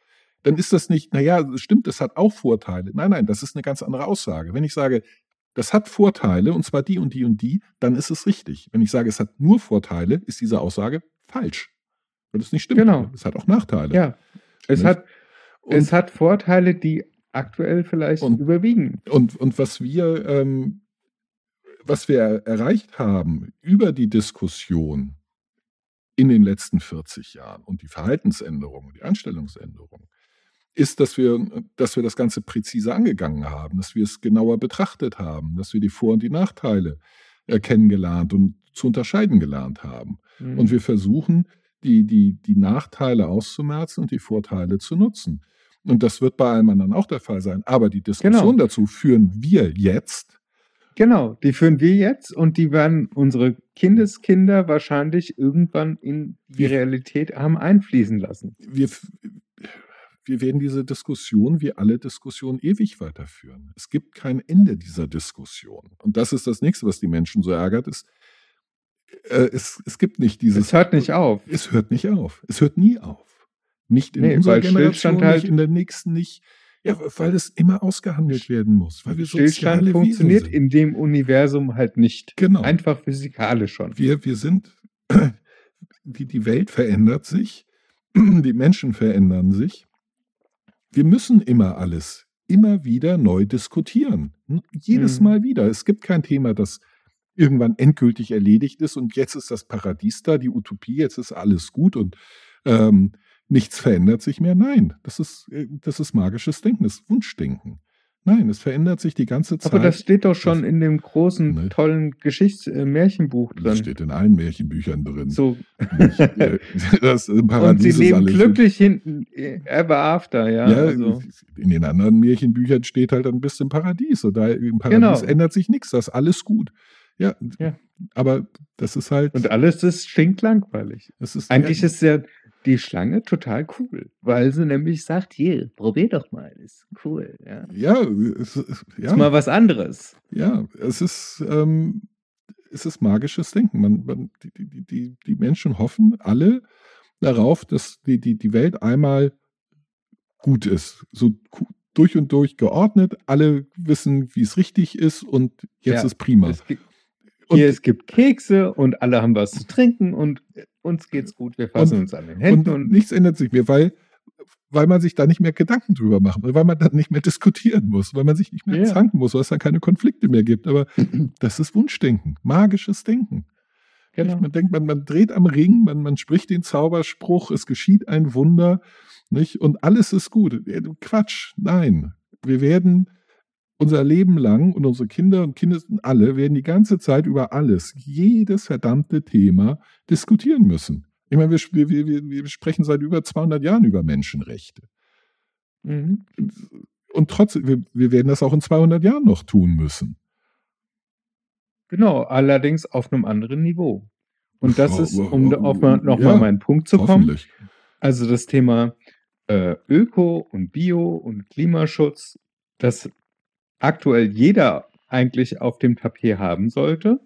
Dann ist das nicht, naja, es stimmt, es hat auch Vorteile. Nein, nein, das ist eine ganz andere Aussage. Wenn ich sage, das hat Vorteile, und zwar die und die und die, dann ist es richtig. Wenn ich sage, es hat nur Vorteile, ist diese Aussage falsch. Weil es nicht stimmt.
Genau.
Es hat auch Nachteile.
Ja. Es
Nicht?
hat,
Und-
es hat Vorteile, die aktuell vielleicht
Und-
überwiegen.
Und, und was wir, ähm, was wir erreicht haben über die Diskussion in den letzten 40 Jahren und die Verhaltensänderungen, die Einstellungsänderungen, ist, dass wir, dass wir das Ganze präzise angegangen haben, dass wir es genauer betrachtet haben, dass wir die Vor- und die Nachteile äh, kennengelernt und zu unterscheiden gelernt haben.
Mhm.
Und wir versuchen, die, die, die Nachteile auszumerzen und die Vorteile zu nutzen. Und das wird bei allem anderen auch der Fall sein. Aber die Diskussion
Genau.
dazu führen wir jetzt.
Genau, die führen wir jetzt und die werden unsere Kindeskinder wahrscheinlich irgendwann in die Realität haben einfließen lassen.
Wir, wir werden diese Diskussion, wie alle Diskussionen, ewig weiterführen. Es gibt kein Ende dieser Diskussion. Und das ist das Nächste, was die Menschen so ärgert, ist, äh, es, es gibt nicht dieses.
Es hört nicht auf.
Es hört nicht auf. Es hört nie auf. Nicht in
Nee,
unserer Generation,
halt-
nicht in der nächsten, nicht. Ja, weil es immer ausgehandelt werden muss. Weil wir
Stillstand
soziale
funktioniert
Wesen sind.
in dem Universum halt nicht.
Genau.
Einfach physikalisch schon.
Wir, wir sind, die, die Welt verändert sich, die Menschen verändern sich. Wir müssen immer alles, immer wieder neu diskutieren. Jedes
Mhm.
Mal wieder. Es gibt kein Thema, das irgendwann endgültig erledigt ist und jetzt ist das Paradies da, die Utopie, jetzt ist alles gut und ähm, nichts verändert sich mehr. Nein, das ist, äh, das ist magisches Denken, das ist Wunschdenken. Nein, es verändert sich die ganze Zeit.
Aber das steht doch schon
Das-
in dem großen,
Ne.
tollen Geschichts-Märchenbuch
das
drin.
steht in allen Märchenbüchern drin.
So.
Äh, das im
Und
Paradies
sie leben glücklich hinten, äh, ever after, ja.
Ja,
also.
in den anderen Märchenbüchern steht halt dann bis im Paradies. Und da im Paradies
Genau.
ändert sich nichts, das ist alles gut. Ja,
Ja.
aber das ist halt.
Und alles ist stinklangweilig.
das ist,
Eigentlich
ja,
ist ja die Schlange total cool, weil sie nämlich sagt, hier, probier doch mal, ist cool. Ja.
Ja, es, es- ja,
Ist mal was anderes.
ja, es ist, ähm, es ist magisches Denken. Man, man, die, die, die, die Menschen hoffen alle darauf, dass die, die, die Welt einmal gut ist. So durch und durch geordnet. Alle wissen, wie es richtig ist und jetzt
Ja,
ist prima.
Es gibt,
Und-
hier, es gibt Kekse und alle haben was zu trinken und uns geht's gut. Wir fassen
Und-
uns an den Händen
und
und,
nichts ändert sich mehr, weil, weil man sich da nicht mehr Gedanken drüber macht, weil man dann nicht mehr diskutieren muss, weil man sich nicht mehr
Ja.
zanken muss, weil es dann keine Konflikte mehr gibt. Aber das ist Wunschdenken, magisches Denken.
genau.
Man denkt, man, man dreht am Ring, man, man spricht den Zauberspruch, es geschieht ein Wunder, nicht? Und alles ist gut. Du Quatsch, nein. Wir werden unser Leben lang und unsere Kinder und Kinder alle werden die ganze Zeit über alles, jedes verdammte Thema diskutieren müssen. Ich meine, wir, wir, wir, wir sprechen seit über 200 Jahren über Menschenrechte.
Mhm.
Und trotzdem, wir, wir werden das auch in 200 Jahren noch tun müssen.
Genau, allerdings auf einem anderen Niveau. Und das
Oh,
ist, um
oh,
auf mal, noch
ja,
mal meinen Punkt zu kommen, also das Thema äh, Öko und Bio und Klimaschutz, das aktuell jeder eigentlich auf dem Tapet haben sollte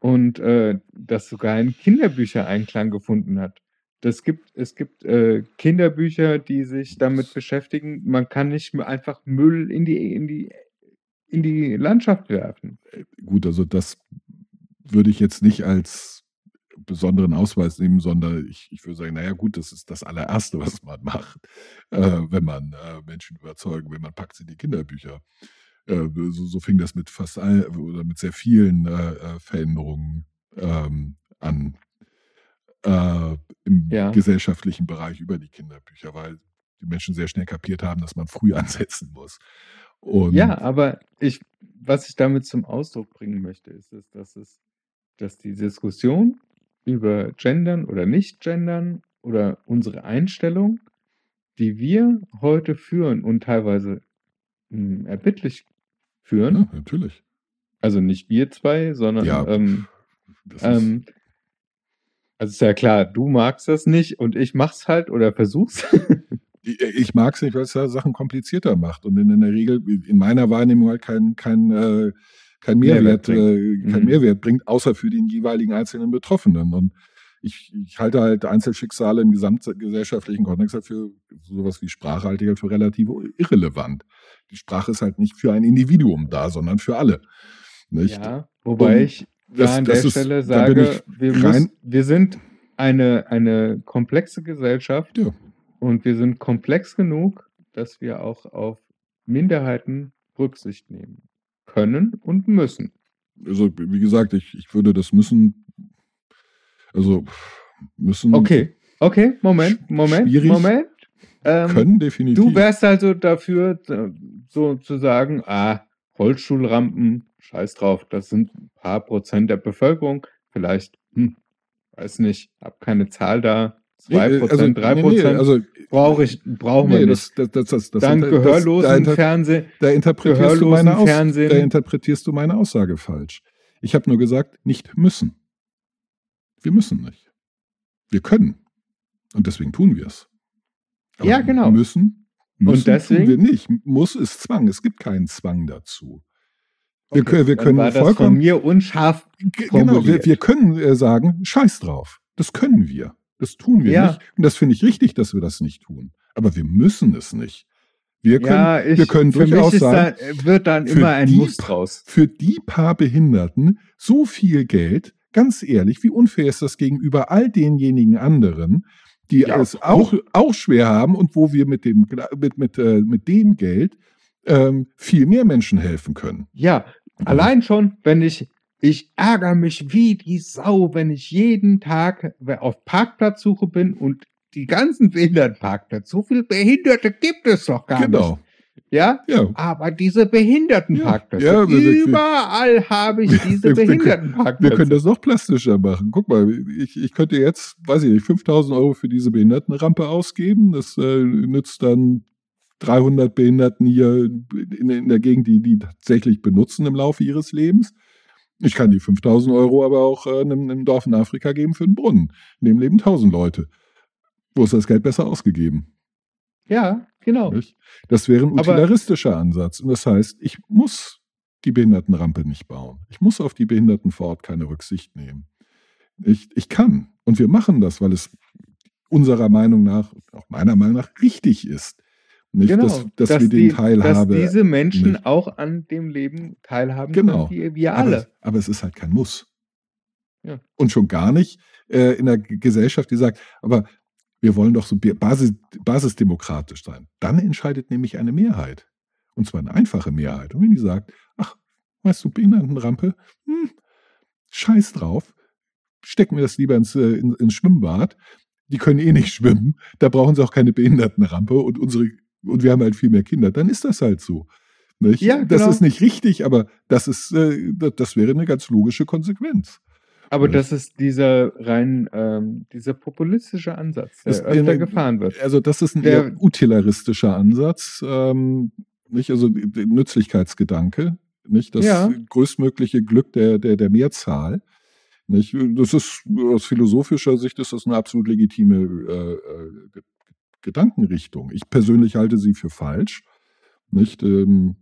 und äh, das sogar in Kinderbücher Einklang gefunden hat. Das gibt, es gibt äh, Kinderbücher, die sich damit beschäftigen. Man kann nicht einfach Müll in die, in die, in die Landschaft werfen.
Gut, also das würde ich jetzt nicht als besonderen Ausweis nehmen, sondern ich, ich würde sagen, naja gut, das ist das allererste, was man macht, äh, wenn man äh, Menschen überzeugen will, man packt sie in die Kinderbücher. Äh, so, so fing das mit fast all, oder mit sehr vielen äh, äh, Veränderungen ähm, an äh, im
Ja.
gesellschaftlichen Bereich über die Kinderbücher, weil die Menschen sehr schnell kapiert haben, dass man früh ansetzen muss. Und
Ja, aber ich, was ich damit zum Ausdruck bringen möchte, ist, es, dass es dass die Diskussion über Gendern oder Nicht-Gendern oder unsere Einstellung, die wir heute führen und teilweise hm, erbittlich führen,
Ja, natürlich.
also nicht wir zwei, sondern
Ja,
ähm,
Das ist,
ähm, also ist ja klar, du magst das nicht und ich mach's halt oder versuch's.
ich ich mag es nicht, weil es ja Sachen komplizierter macht und in, in der Regel in meiner Wahrnehmung halt kein, kein, äh, kein
Mehrwert
Mehrwert, äh, kein
Mhm.
Mehrwert bringt, außer für den jeweiligen einzelnen Betroffenen. Und ich, ich halte halt Einzelschicksale im gesamtgesellschaftlichen Kontext halt für sowas wie Sprache halte ich halt für relativ irrelevant. Die Sprache ist halt nicht für ein Individuum da, sondern für alle. Nicht?
Ja, wobei
Und
ich
das-
da an
das
der Stelle sage, wir, müssen, wir sind eine, eine komplexe Gesellschaft
Ja.
und wir sind komplex genug, dass wir auch auf Minderheiten Rücksicht nehmen können und müssen.
Also, wie gesagt, ich, ich würde das müssen, also müssen
Okay, okay, Moment, Moment,
Schwierig.
Moment. Ähm,
können definitiv.
Du wärst also dafür, so zu sagen, ah, Rollstuhlrampen, scheiß drauf, das sind ein paar Prozent der Bevölkerung, vielleicht, hm, weiß nicht, hab keine Zahl da, zwei
Nee,
Prozent, drei
nee, nee,
Prozent,
also,
brauche ich, brauchen wir nicht.
das, das, das, das, das,
gehörlosen
da,
Fernsehen,
da, interpretierst du
gehörlosen
meine Aus,
Fernsehen.
da interpretierst du meine Aussage falsch. Ich habe nur gesagt, nicht müssen. Wir müssen nicht. Wir können. Und deswegen tun wir es. Aber
Ja, genau.
Müssen, müssen
deswegen-
tun wir nicht. Muss ist Zwang. Es gibt keinen Zwang dazu. Wir,
Okay,
können, wir können
war das von
vollkommen
mir unscharf.
G- Genau, wir,
formuliert.
wir können äh, sagen, scheiß drauf. Das können wir. Das tun wir
Ja.
nicht. Und das finde ich richtig, dass wir das nicht tun. Aber wir müssen es nicht. Wir können
Ja, ich,
wir können
für
durchaus sagen,
da, wird dann immer ein
die
Muss draus.
für die paar Behinderten so viel Geld, ganz ehrlich, wie unfair ist das gegenüber all denjenigen anderen, die
Ja,
es auch, auch schwer haben und wo wir mit dem, mit, mit, äh, mit dem Geld ähm, viel mehr Menschen helfen können.
Ja, allein schon, wenn ich, ich ärgere mich wie die Sau, wenn ich jeden Tag auf Parkplatzsuche bin und die ganzen Behindertenparkplätze, so viele Behinderte gibt es doch gar
genau.
nicht. Ja?
Ja.
Aber diese Behindertenparkplätze,
Ja, ja,
überall habe ich diese
wir- wir
Behindertenparkplätze.
Wir können das noch plastischer machen. Guck mal, ich, ich könnte jetzt, weiß ich nicht, 5000 Euro für diese Behindertenrampe ausgeben. Das äh, nützt dann 300 Behinderten hier in, in der Gegend, die die tatsächlich benutzen im Laufe ihres Lebens. Ich kann die 5000 Euro aber auch äh, einem, einem Dorf in Afrika geben für einen Brunnen. In dem leben 1000 Leute. Wo ist das Geld besser ausgegeben?
ja, genau.
Das wäre ein
Aber-
utilitaristischer Ansatz. Und das heißt, ich muss die Behindertenrampe nicht bauen. Ich muss auf die Behinderten vor Ort keine Rücksicht nehmen. Ich, ich kann. Und wir machen das, weil es unserer Meinung nach, auch meiner Meinung nach, richtig ist. Nicht,
Genau,
dass, dass, wir
die,
den Teilhabe.
Dass diese Menschen
nicht.
auch an dem Leben teilhaben
Genau.
können, wie wir
aber,
alle.
es- aber es ist halt kein Muss.
Ja.
Und schon gar nicht äh, in der G- Gesellschaft, die sagt, aber wir wollen doch so basis, basisdemokratisch sein. Dann entscheidet nämlich eine Mehrheit. Und zwar eine einfache Mehrheit. Und wenn die sagt, ach, weißt du, Behindertenrampe, hm, scheiß drauf, stecken wir das lieber ins, äh, in, ins Schwimmbad. Die können eh nicht schwimmen, da brauchen sie auch keine Behindertenrampe und unsere und wir haben halt viel mehr Kinder, dann ist das halt so. Nicht?
Ja,
Das
genau.
ist nicht richtig, aber das ist, äh, das, das wäre eine ganz logische Konsequenz.
Aber
Ja.
das ist dieser rein, ähm, dieser populistische Ansatz, der
Das-
öfter
der-
gefahren wird.
Also das ist ein
Der-
eher utilaristischer Ansatz, ähm, nicht? Also der Nützlichkeitsgedanke, nicht? Das
Ja.
größtmögliche Glück der, der, der Mehrzahl. Nicht? Das ist aus philosophischer Sicht ist das eine absolut legitime äh, äh, Gedankenrichtung. Ich persönlich halte sie für falsch. Nicht? Ähm,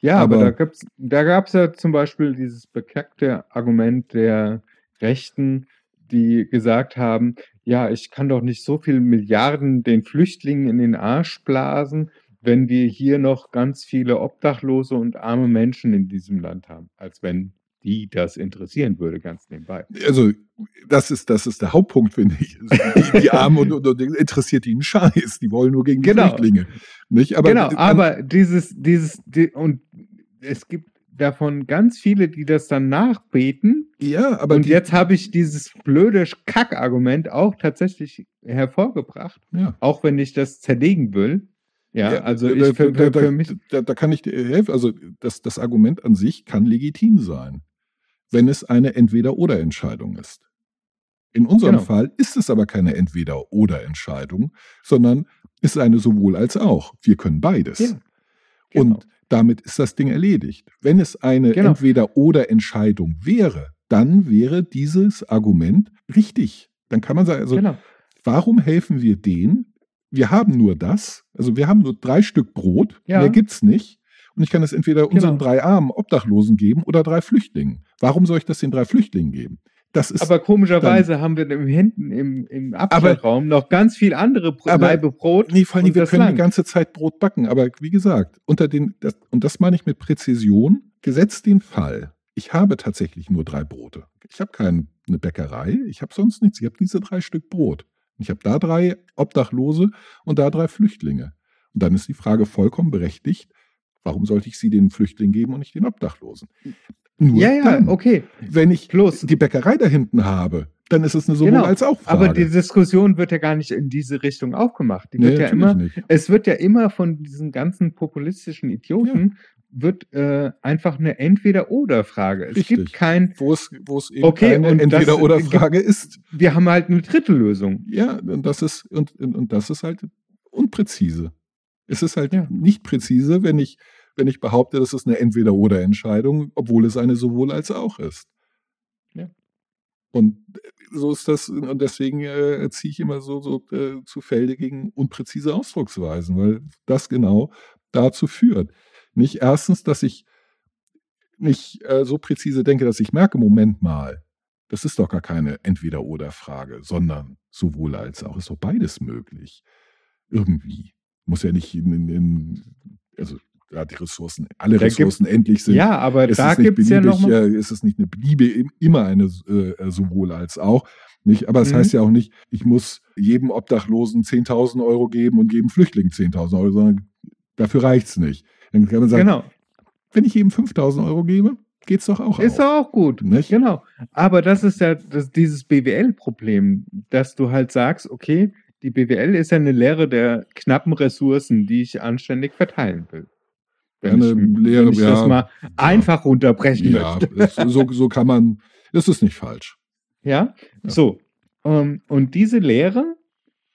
Ja, aber,
aber-
da gab's, da gab's ja zum Beispiel dieses bekackte Argument der Rechten, die gesagt haben, ja, ich kann doch nicht so viel Milliarden den Flüchtlingen in den Arsch blasen, wenn wir hier noch ganz viele Obdachlose und arme Menschen in diesem Land haben, als wenn die das interessieren würde, ganz nebenbei.
also das ist, das ist der Hauptpunkt, finde ich. Die, die Armen und, und, und interessiert ihnen Scheiß. Die wollen nur gegen
Genau.
Flüchtlinge. Nicht? Aber,
genau, aber dieses, dieses, die, und es gibt davon ganz viele, die das dann nachbeten.
ja, aber
und jetzt habe ich dieses blöde Kackargument auch tatsächlich hervorgebracht,
ja.
auch wenn ich das zerlegen will. Ja,
Ja,
also
da,
ich für,
da,
für,
da,
für mich.
da, da kann ich dir helfen. Also das, das Argument an sich kann legitim sein. Wenn es eine Entweder-Oder-Entscheidung ist. In unserem
Genau.
Fall ist es aber keine Entweder-Oder-Entscheidung, sondern es ist eine sowohl als auch. Wir können beides.
Ja, genau.
Und damit ist das Ding erledigt. Wenn es eine
Genau.
Entweder-Oder-Entscheidung wäre, dann wäre dieses Argument richtig. Dann kann man sagen, also
genau.
warum helfen wir denen? Wir haben nur das, also wir haben nur drei Stück Brot,
Ja.
mehr gibt's nicht. Und ich kann es entweder unseren
Genau.
drei armen Obdachlosen geben oder drei Flüchtlingen. Warum soll ich das den drei Flüchtlingen geben? Das ist
Aber komischerweise haben wir im hinten im, im Abstellraum noch ganz viel andere Br
Aber-
Brot.
Nee, vor allem, wir können die
langt.
ganze Zeit Brot backen. Aber wie gesagt, unter den, das, und das meine ich mit Präzision, gesetzt den Fall, ich habe tatsächlich nur drei Brote. Ich habe keine Bäckerei, ich habe sonst nichts. Ich habe diese drei Stück Brot. Ich habe da drei Obdachlose und da drei Flüchtlinge. Und dann ist die Frage vollkommen berechtigt, warum sollte ich sie den Flüchtlingen geben und nicht den Obdachlosen? Nur
Ja, ja,
dann,
okay.
wenn ich
Plus,
die Bäckerei da hinten habe, dann ist es eine sowohl
Genau.
als auch Frage.
aber die Diskussion wird ja gar nicht in diese Richtung aufgemacht. Die
Nee,
wird ja immer, es wird ja immer von diesen ganzen populistischen Idioten wird äh, einfach eine Entweder-Oder-Frage. Es
Richtig.
gibt kein,
wo es, wo es eben
Okay,
keine Entweder-Oder-Frage ist.
wir haben halt eine dritte Lösung.
Ja, und das ist, und, und, und das ist halt unpräzise. Es ist halt
Ja.
nicht präzise, wenn ich, wenn ich behaupte, das ist eine Entweder-Oder-Entscheidung, obwohl es eine sowohl als auch ist.
Ja.
Und so ist das, und deswegen äh, ziehe ich immer so, so äh, zu Felde gegen unpräzise Ausdrucksweisen, weil das genau dazu führt. Nicht erstens, dass ich nicht äh, so präzise denke, dass ich merke, Moment mal, das ist doch gar keine Entweder-Oder-Frage, sondern sowohl als auch ist doch beides möglich. Irgendwie. Muss ja nicht in, in, in also da die Ressourcen, alle
Da
Ressourcen endlich sind.
Ja, aber
es
da gibt es ja noch mal,
äh, es ist nicht eine Beliebe, im- immer eine äh, sowohl als auch. Nicht, aber es
Mhm.
heißt ja auch nicht, ich muss jedem Obdachlosen 10.000 Euro geben und jedem Flüchtling 10.000 Euro, sondern dafür reicht es nicht. Dann kann man sagen,
genau,
wenn ich jedem 5.000 Euro gebe, geht es doch auch
ist doch auch gut.
Nicht?
Genau. Aber das ist ja das, dieses BWL-Problem, dass du halt sagst, okay, die BWL ist ja eine Lehre der knappen Ressourcen, die ich anständig verteilen will.
Ja,
Wenn
eine
ich,
Lehre,
wenn ich
ja,
das mal einfach runterbrechen
Ja,
möchte.
so, so kann man, das ist nicht falsch.
Ja,
Ja.
so. Ähm, und diese Lehre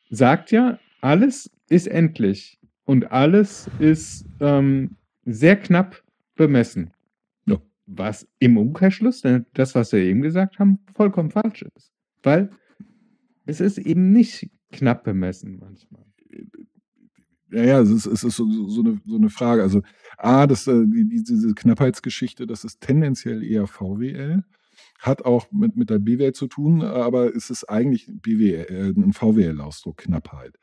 sagt ja, alles ist endlich und alles ist ähm, sehr knapp bemessen.
Ja.
Was im Umkehrschluss, das, was wir eben gesagt haben, vollkommen falsch ist. Weil es ist eben nicht knapp bemessen manchmal.
Ja, ja, es ist, es ist so, so, eine, so eine Frage. Also, A, das, äh, die, die, diese Knappheitsgeschichte, das ist tendenziell eher VWL, hat auch mit, mit der BWL zu tun, aber es ist eigentlich BWL, äh, ein VWL-Ausdruck, Knappheit.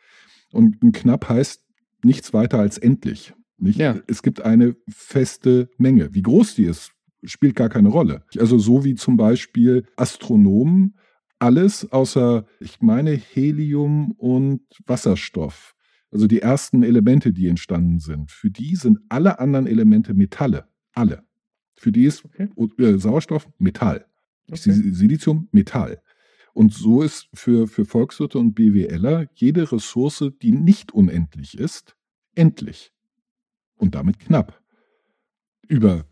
Und ein knapp heißt nichts weiter als endlich. Nicht?
Ja.
Es gibt eine feste Menge. Wie groß die ist, spielt gar keine Rolle. Also so wie zum Beispiel Astronomen alles außer, ich meine, Helium und Wasserstoff, also die ersten Elemente, die entstanden sind, für die sind alle anderen Elemente Metalle. Alle. Für die ist
Okay.
äh, Sauerstoff Metall.
Okay.
Si- Silizium Metall. Und so ist für, für Volkswirte und BWLer jede Ressource, die nicht unendlich ist, endlich. Und damit knapp. Über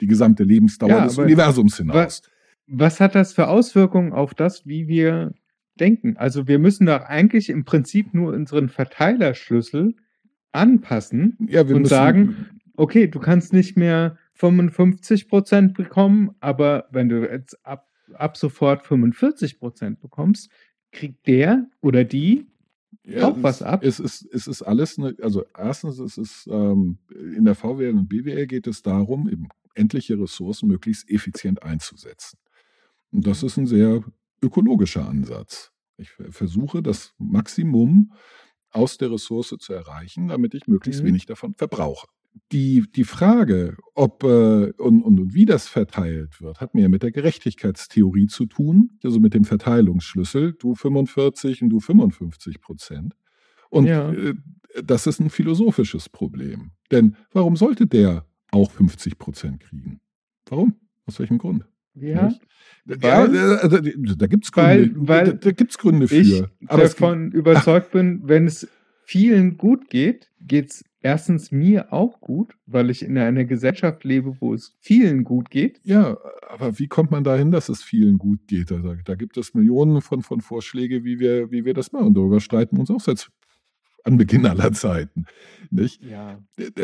die gesamte Lebensdauer
Ja,
des Universums hinaus.
Was hat das für Auswirkungen auf das, wie wir denken? Also wir müssen doch eigentlich im Prinzip nur unseren Verteilerschlüssel anpassen
Ja,
und
müssen,
sagen, okay, du kannst nicht mehr 55 Prozent bekommen, aber wenn du jetzt ab, ab sofort 45 Prozent bekommst, kriegt der oder die
Ja,
auch was ab.
Es ist, es ist alles, eine, also erstens, es ist ähm, in der VWL und BWL geht es darum, eben endliche Ressourcen möglichst effizient einzusetzen. Das ist ein sehr ökologischer Ansatz. Ich ver- versuche das Maximum aus der Ressource zu erreichen, damit ich möglichst
Mhm.
wenig davon verbrauche. Die, die Frage, ob äh, und, und, und wie das verteilt wird, hat mehr mit der Gerechtigkeitstheorie zu tun, also mit dem Verteilungsschlüssel, du 45 und du 55 Prozent. Und
Ja.
äh, das ist ein philosophisches Problem. Denn warum sollte der auch 50 Prozent kriegen? Warum? Aus welchem Grund?
Ja? Weil-
ja, also, da gibt es
Weil-
Gründe,
weil
da, da gibt's Gründe für.
ich
Aber
davon überzeugt bin, wenn es vielen gut geht, geht es erstens mir auch gut, weil ich in einer Gesellschaft lebe, wo es vielen gut geht.
Ja, aber wie kommt man dahin, dass es vielen gut geht? Da, da gibt es Millionen von, von Vorschlägen, wie wir, wie wir das machen. Darüber streiten wir uns auch seit Anbeginn aller Zeiten. Nicht?
Ja.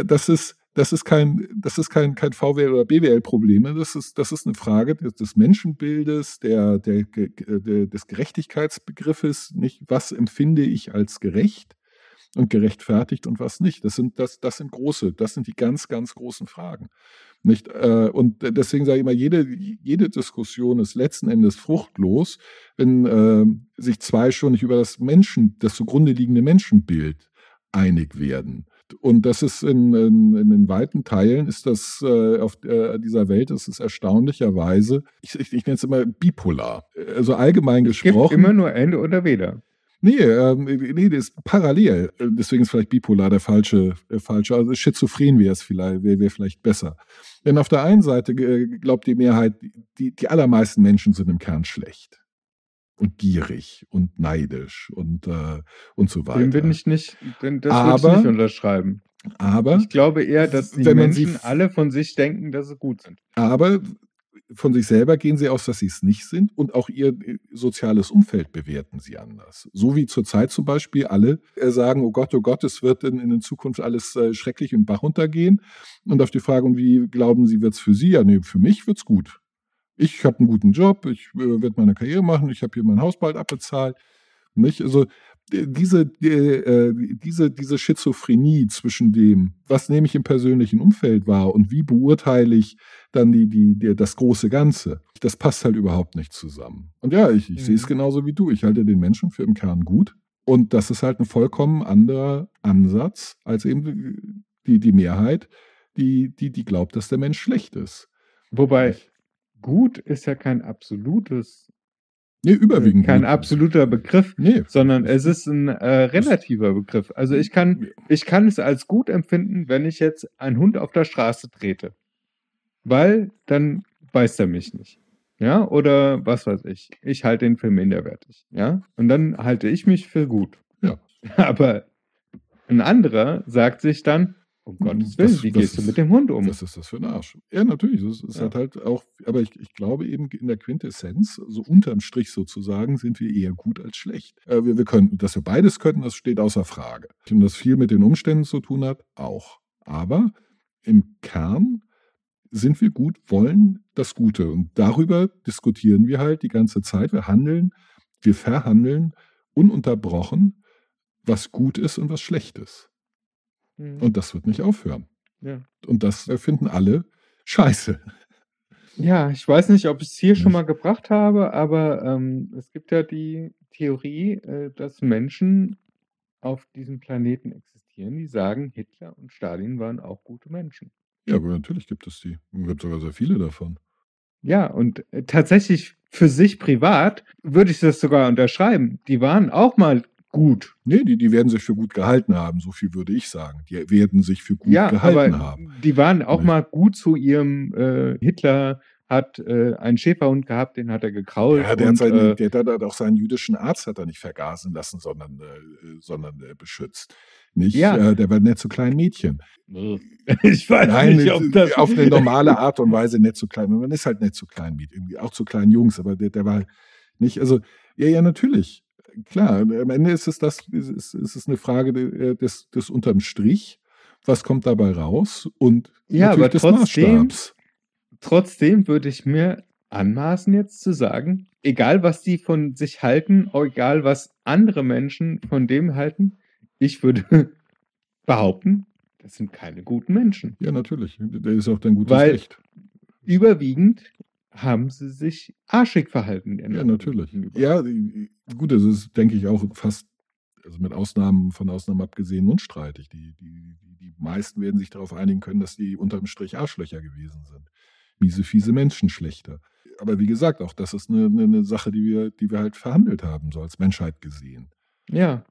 Das ist, das ist kein, das ist kein, kein VWL- oder BWL-Problem. Das ist, das ist eine Frage des, des Menschenbildes, der, der, der, des Gerechtigkeitsbegriffes. Nicht, was empfinde ich als gerecht und gerechtfertigt und was nicht? Das sind, das, das sind große, das sind die ganz, ganz großen Fragen. Nicht? Äh, und deswegen sage ich immer, jede, jede Diskussion ist letzten Endes fruchtlos, wenn äh, sich zwei schon nicht über das Menschen, das zugrunde liegende Menschenbild einig werden. Und das ist in, in, in den weiten Teilen ist das äh, auf äh, dieser Welt ist es erstaunlicherweise, ich, ich, ich nenne es immer bipolar. Also allgemein
Es
gesprochen.
gibt immer nur Ende oder weder.
Nee, ähm, nee, das ist parallel. Äh, Deswegen ist vielleicht bipolar der falsche, der falsche. Also schizophren wäre es vielleicht, wäre wär vielleicht besser. Denn auf der einen Seite äh, glaubt die Mehrheit, die, die allermeisten Menschen sind im Kern schlecht. Und gierig und neidisch und, äh, und so weiter.
Dem bin ich nicht, denn das würde
Aber-
ich nicht unterschreiben.
aber,
Ich glaube eher, dass die
sie
Menschen
f-
alle von sich denken, dass sie gut sind.
aber von sich selber gehen sie aus, dass sie es nicht sind und auch ihr äh, soziales Umfeld bewerten sie anders. So wie zurzeit zum Beispiel alle äh, sagen, oh Gott, oh Gott, es wird in, in Zukunft alles äh, schrecklich in den Bach runtergehen. Und auf die Frage, und wie glauben Sie, wird es für Sie? Ja, nee, für mich wird's gut. Ich habe einen guten Job, ich äh, werde meine Karriere machen, ich habe hier mein Haus bald abbezahlt. Nicht? Also diese, äh, diese, diese Schizophrenie zwischen dem, was nehme ich im persönlichen Umfeld wahr und wie beurteile ich dann die, die, die, das große Ganze, das passt halt überhaupt nicht zusammen. Und ja, ich, ich
Mhm.
sehe es genauso wie du. Ich halte den Menschen für im Kern gut. Und das ist halt ein vollkommen anderer Ansatz als eben die, die Mehrheit, die, die, die glaubt, dass der Mensch schlecht ist.
Wobei, gut ist ja kein absolutes,
Nee, überwiegend.
kein
gut.
absoluter Begriff,
Nee.
sondern es ist ein äh, relativer Begriff. Also ich kann, ich kann es als gut empfinden, wenn ich jetzt einen Hund auf der Straße trete. Weil dann beißt er mich nicht. Ja, oder was weiß ich. Ich halte ihn für minderwertig. Ja, und dann halte ich mich für gut.
Ja.
Aber ein anderer sagt sich dann, um Gottes Willen,
Das-
wie
das
gehst du
ist-
mit dem Hund um?
Was ist das für ein Arsch? Ja, natürlich. Das ist
Ja.
halt halt auch, aber ich, ich glaube eben in der Quintessenz, so unterm Strich sozusagen, sind wir eher gut als schlecht. Äh, wir, wir könnten, dass wir beides könnten, das steht außer Frage. Und das viel mit den Umständen zu tun hat, auch. Aber im Kern sind wir gut, wollen das Gute. Und darüber diskutieren wir halt die ganze Zeit. Wir handeln, wir verhandeln ununterbrochen, was gut ist und was schlecht ist.
Mhm.
Und das wird nicht aufhören.
ja.
Und das finden alle scheiße.
Ja, ich weiß nicht, ob ich es hier schon
Nicht?
mal gebracht habe, aber ähm, es gibt ja die Theorie, äh, dass Menschen auf diesem Planeten existieren, die sagen, Hitler und Stalin waren auch gute Menschen.
Ja, aber natürlich gibt es die. Es gibt sogar sehr viele davon.
Ja, und äh, tatsächlich für sich privat würde ich das sogar unterschreiben. Die waren auch mal gut.
Nee, die, die werden sich für gut gehalten haben, so viel würde ich sagen. Die werden sich für gut
ja,
gehalten haben.
die waren auch mal gut zu ihrem äh, Hitler hat äh, einen Schäferhund gehabt, den hat er gekrault.
Ja, der,
und,
hat seinen,
äh,
der, der hat auch seinen jüdischen Arzt hat er nicht vergasen lassen, sondern, äh, sondern äh, beschützt. Nicht,
Ja.
äh, der war nett zu kleinen Mädchen.
ich weiß
Nein,
nicht, ob das
auf eine normale Art und Weise nett zu klein. Man ist halt nett zu klein Mädchen, auch zu kleinen Jungs, aber der, der war nicht, also, ja, ja, natürlich. Klar, am Ende ist es das, ist, es- ist es eine Frage de- des, des unterm Strich. Was kommt dabei raus? Und
Ja, aber
des
trotzdem-
Maßstabs.
Trotzdem würde ich mir anmaßen, jetzt zu sagen, egal was die von sich halten, egal was andere Menschen von dem halten, ich würde behaupten, das sind keine guten Menschen.
Ja, natürlich. Der ist auch dein gutes
Weil-
Recht.
Überwiegend haben sie sich arschig verhalten.
Ja, natürlich. Ja, gut, das ist, denke ich, auch fast, also mit Ausnahmen, von Ausnahmen abgesehen, unstreitig. Die, die, die, meisten werden sich darauf einigen können, dass die unterm Strich Arschlöcher gewesen sind. Miese, fiese Menschen schlechter. Aber wie gesagt, auch das ist eine, eine, eine Sache, die wir, die wir halt verhandelt haben, so als Menschheit gesehen.
ja.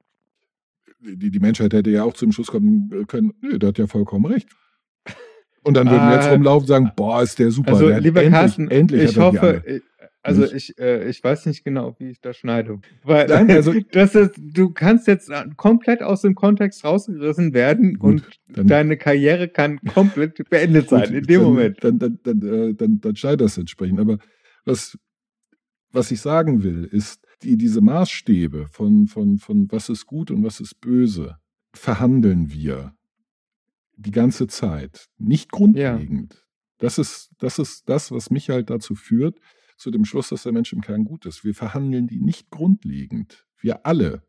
Die, die Menschheit hätte ja auch zum Schluss kommen können, nö, der hat ja vollkommen recht. Und dann würden wir jetzt
Ah.
rumlaufen und sagen, boah, ist der super.
Also,
der
lieber
endlich,
Carsten,
endlich
ich hoffe, Also ich, äh, ich weiß nicht genau, wie ich das schneide. Weil
Nein, also-
das ist, du kannst jetzt äh, komplett aus dem Kontext rausgerissen werden
Gut,
und
dann-
deine Karriere kann komplett beendet sein in dem
dann,
Moment.
Dann, dann, dann, äh, dann, dann schneid das entsprechend. Aber was, was ich sagen will, ist, die, diese Maßstäbe von, von, von was ist gut und was ist böse, verhandeln wir die ganze Zeit. Nicht grundlegend. Das, ist, das ist das, was mich halt dazu führt, zu dem Schluss, dass der Mensch im Kern gut ist. Wir verhandeln die nicht grundlegend. Wir alle.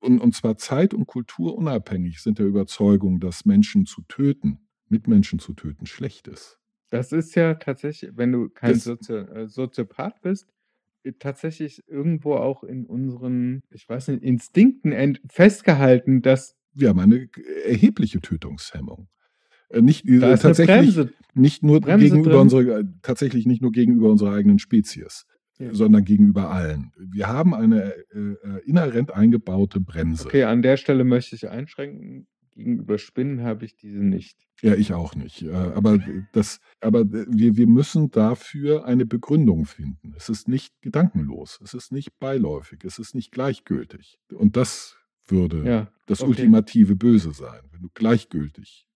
Und, und zwar zeit- und kulturunabhängig sind der Überzeugung, dass Menschen zu töten, Mitmenschen zu töten, schlecht ist.
Das ist ja tatsächlich, wenn du kein
Das-
Sozi äh, Soziopath bist, äh, tatsächlich irgendwo auch in unseren, ich weiß nicht, Instinkten festgehalten, dass
Wir haben eine erhebliche Tötungshemmung. Äh, Nicht, äh, tatsächlich
Bremse.
nicht nur
Bremse
gegenüber
drin.
unserer, äh, tatsächlich nicht nur gegenüber unserer eigenen Spezies,
Ja.
sondern gegenüber allen. Wir haben eine äh, äh, inhärent eingebaute Bremse.
Okay, an der Stelle möchte ich einschränken. Gegenüber Spinnen habe ich diese nicht.
Ja, ich auch nicht. Aber, das, aber wir, wir müssen dafür eine Begründung finden. Es ist nicht gedankenlos, es ist nicht beiläufig, es ist nicht gleichgültig. Und das würde
Ja,
das
okay.
ultimative Böse sein, wenn du gleichgültig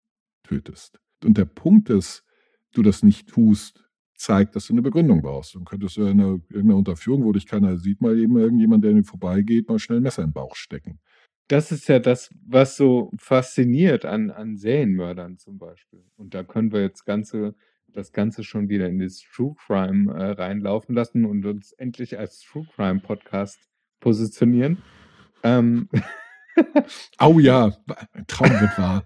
tötest. Und der Punkt ist, du das nicht tust, zeigt, dass du eine Begründung brauchst. Du könntest ja in einer, irgendeiner Unterführung, wo dich keiner sieht, mal eben irgendjemand, der dir vorbeigeht, mal schnell ein Messer in den Bauch stecken.
Das ist ja das, was so fasziniert an, an Serienmördern zum Beispiel. Und da können wir jetzt ganze, das Ganze schon wieder in das True Crime äh, reinlaufen lassen und uns endlich als True Crime Podcast positionieren. Ähm,
Au ja, ein Traum wird wahr.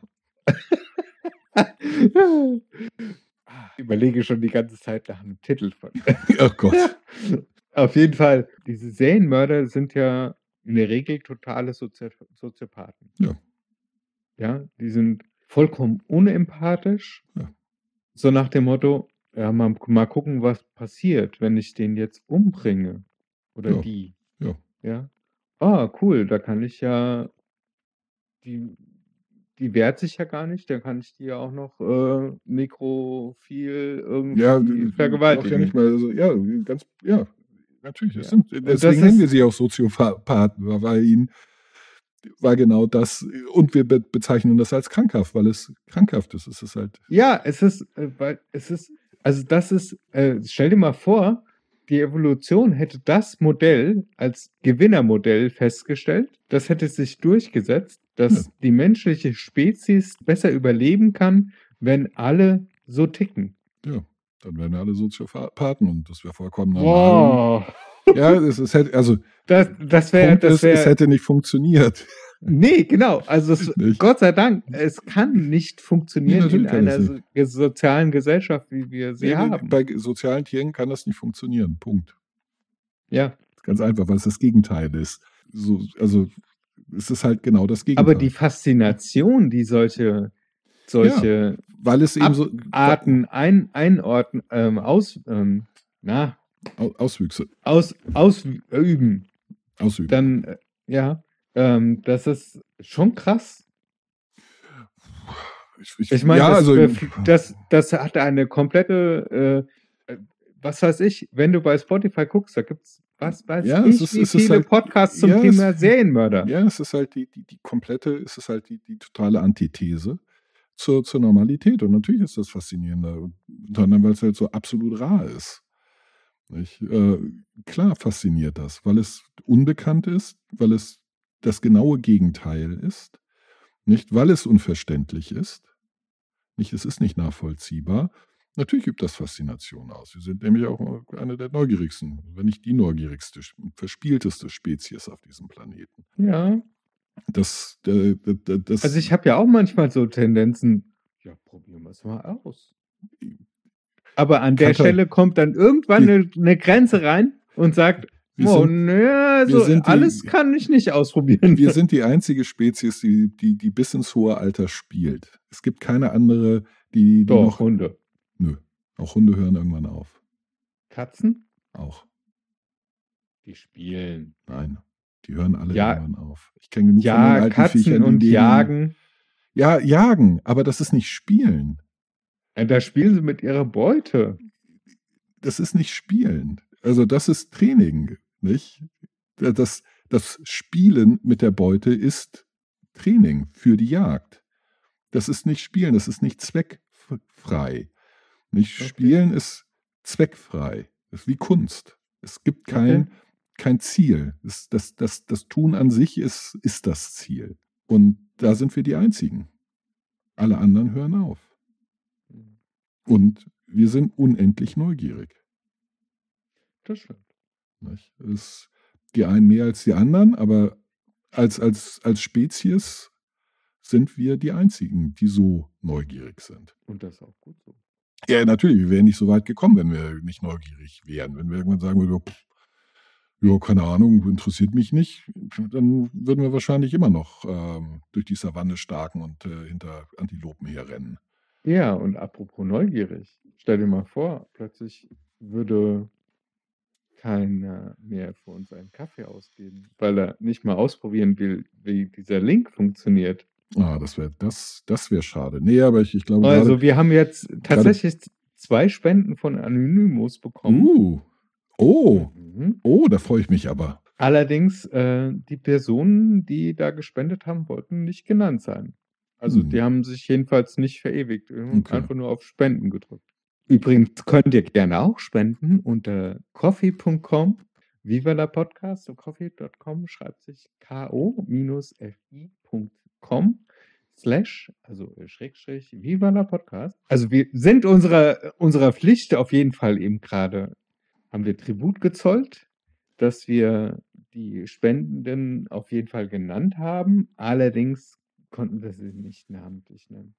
ich überlege schon die ganze Zeit nach einem Titel von.
Oh Gott.
Auf jeden Fall, diese Serienmörder sind ja in der Regel totale Sozi Soziopathen.
Ja.
Ja, die sind vollkommen unempathisch.
Ja.
So nach dem Motto, ja, mal, mal gucken, was passiert, wenn ich den jetzt umbringe. Oder
Ja.
die.
Ja.
Ja. Ah, cool, da kann ich ja, die, die wehrt sich ja gar nicht, da kann ich die ja auch noch äh, nekrophil irgendwie
Ja,
vergewaltigen.
ja nicht mal, also, ja, ganz, ja, natürlich. Das
Ja.
sind, deswegen nennen wir sie auch Soziopathen, weil ihnen, weil genau das, und wir be bezeichnen das als krankhaft, weil es krankhaft ist. Es ist halt,
Ja, es ist, äh, weil es ist, also das ist, äh, stell dir mal vor, die Evolution hätte das Modell als Gewinnermodell festgestellt. Das hätte sich durchgesetzt, dass
Ja.
die menschliche Spezies besser überleben kann, wenn alle so ticken.
ja, dann wären wir alle Soziopathen und das wäre vollkommen normal.
Wow.
Ja, es, es hätte, also,
Das, das wäre, das
ist, es
wäre,
hätte nicht funktioniert.
nee, genau. Also es. Gott sei Dank, es kann nicht funktionieren
Nee,
in einer so, sozialen Gesellschaft, wie wir sie
Nee,
haben.
Bei sozialen Tieren kann das nicht funktionieren. Punkt.
Ja.
Ganz einfach, weil es das Gegenteil ist. So, also, es ist halt genau das Gegenteil.
Aber die Faszination, die solche, solche
weil es eben so
Arten ein, einordnen, ähm, aus, ähm, na,
Au- Auswüchse
aus, ausüben,
ausüben.
dann, äh, ja, ähm, das ist schon krass.
ich,
Ich meine,
ja,
das,
also,
bef- das, das hat eine komplette, äh, äh, was weiß ich, wenn du bei Spotify guckst, da gibt es, was weiß
Ja,
ich,
es ist-
wie viele
halt-
Podcasts zum
ja,
Thema
es-
Serienmörder.
ja, es ist halt die, die, die komplette, es ist halt die, die totale Antithese zur, zur Normalität. Und natürlich ist das faszinierender. Unter anderem, weil es halt so absolut rar ist. Nicht? Äh, klar fasziniert das, weil es unbekannt ist, weil es das genaue Gegenteil ist, nicht weil es unverständlich ist, nicht es ist nicht nachvollziehbar. Natürlich übt das Faszination aus. Wir sind nämlich auch eine der neugierigsten, wenn nicht die neugierigste, verspielteste Spezies auf diesem Planeten.
Ja,
Das, äh, das, das
also ich habe ja auch manchmal so Tendenzen, ja, probieren wir es mal aus. Aber an der Stelle kommt dann irgendwann eine, eine Grenze rein und sagt,
wir
oh,
sind-
nö, also
sind die-
alles kann ich nicht ausprobieren.
Wir sind die einzige Spezies, die, die, die bis ins hohe Alter spielt. Es gibt keine andere, die, die
Doch,
noch.
Hunde.
Nö. Auch Hunde hören irgendwann auf.
Katzen?
Auch.
Die spielen.
Nein. Die hören alle
Ja.
irgendwann auf. Ich kenne genug von den
Ja,
alten
Katzen
Viechern, die
und
denen-
Jagen.
Ja, jagen, aber das ist nicht Spielen.
Ja, da spielen sie mit ihrer Beute.
Das ist nicht Spielen. Also das ist Training, nicht? Das, das Spielen mit der Beute ist Training für die Jagd. Das ist nicht Spielen, das ist nicht zweckfrei. Nicht
Okay.
Spielen ist zweckfrei. Ist wie Kunst. Es gibt kein,
Okay.
kein Ziel. Das, das, das, das Tun an sich ist, ist das Ziel. Und da sind wir die Einzigen. Alle anderen hören auf. Und wir sind unendlich neugierig.
Das stimmt.
Es, die einen mehr als die anderen, aber als, als, als Spezies sind wir die Einzigen, die so neugierig sind.
Und das ist auch gut so.
Ja, natürlich, wir wären nicht so weit gekommen, wenn wir nicht neugierig wären. Wenn wir irgendwann sagen würden, pff, ja, keine Ahnung, interessiert mich nicht, dann würden wir wahrscheinlich immer noch ähm, durch die Savanne starken und äh, hinter Antilopen herrennen.
Ja, und apropos neugierig, stell dir mal vor, plötzlich würde keiner mehr für uns einen Kaffee ausgeben, weil er nicht mal ausprobieren will, wie dieser Link funktioniert.
Ah, das wäre das, das wär schade. Nee, aber ich, ich glaube
Also
gerade.
wir haben jetzt tatsächlich zwei Spenden von Anonymous bekommen.
Uh, oh,
Mhm.
oh, da freue ich mich aber.
Allerdings, äh, die Personen, die da gespendet haben, wollten nicht genannt sein. Also
Hm.
die haben sich jedenfalls nicht verewigt. Wir haben
Okay.
einfach nur auf Spenden gedrückt. Übrigens könnt ihr gerne auch spenden unter coffee.com. Viva la Podcast und coffee.com schreibt sich ko-fi.com slash, also äh, Schrägstrich, Viva la Podcast. Also wir sind unserer, unserer Pflicht auf jeden Fall eben gerade, haben wir Tribut gezollt, dass wir die Spendenden auf jeden Fall genannt haben. Allerdings konnten wir sie nicht namentlich nennen.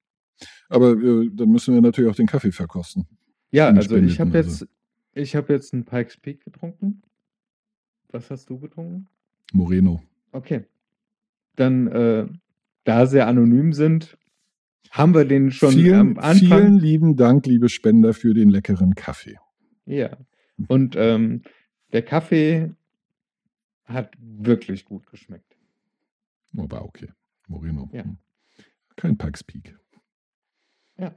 Aber äh, dann müssen wir natürlich auch den Kaffee verkosten.
Ja, also ich habe
Spendenden,
jetzt, ich habe jetzt einen Pikes Peak getrunken. Was hast du getrunken?
Moreno.
Okay. Dann, äh, da sie anonym sind, haben wir den schon
vielen,
am Anfang.
vielen lieben Dank, liebe Spender, für den leckeren Kaffee.
Ja. Und ähm, der Kaffee hat wirklich gut geschmeckt.
Oh, war okay. Moreno.
Ja.
Hm. Kein Pikes Peak.
Ja.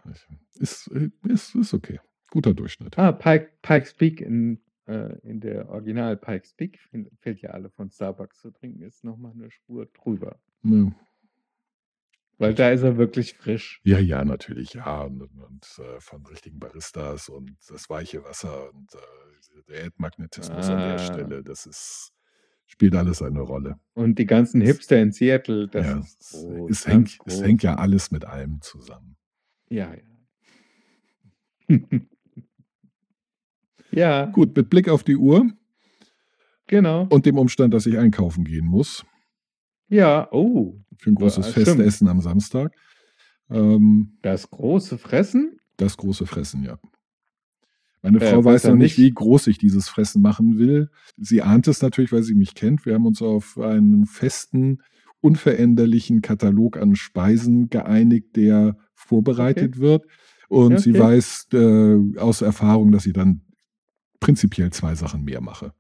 Ist, äh, ist, ist okay. Guter Durchschnitt.
Ah, Pike, Pikes Peak in, äh, in der Original Pikes Peak, fehlt ja alle von Starbucks zu trinken, ist nochmal eine Spur drüber.
Ne.
Weil da ist er wirklich frisch.
Ja, ja, natürlich, ja. Und, und äh, von richtigen Baristas und das weiche Wasser und äh, der Erdmagnetismus an der
Ah.
Stelle, das ist, spielt alles eine Rolle.
Und die ganzen Hipster in Seattle, das
ja,
ist
es,
groß,
es, hängt,
groß.
es hängt ja alles mit allem zusammen.
Ja, ja. ja,
Gut, mit Blick auf die Uhr
genau.
und dem Umstand, dass ich einkaufen gehen muss
Ja, oh,
für ein großes
Ja, stimmt.
Festessen am Samstag. Ähm,
das große Fressen?
das große Fressen, ja. Meine
Äh,
Frau
weiß
weiß noch nicht, wie groß ich dieses Fressen machen will. Sie ahnt es natürlich, weil sie mich kennt. Wir haben uns auf einen festen, unveränderlichen Katalog an Speisen geeinigt, der vorbereitet wird. Und sie
Okay.
weiß äh, aus Erfahrung, dass ich dann prinzipiell zwei Sachen mehr mache.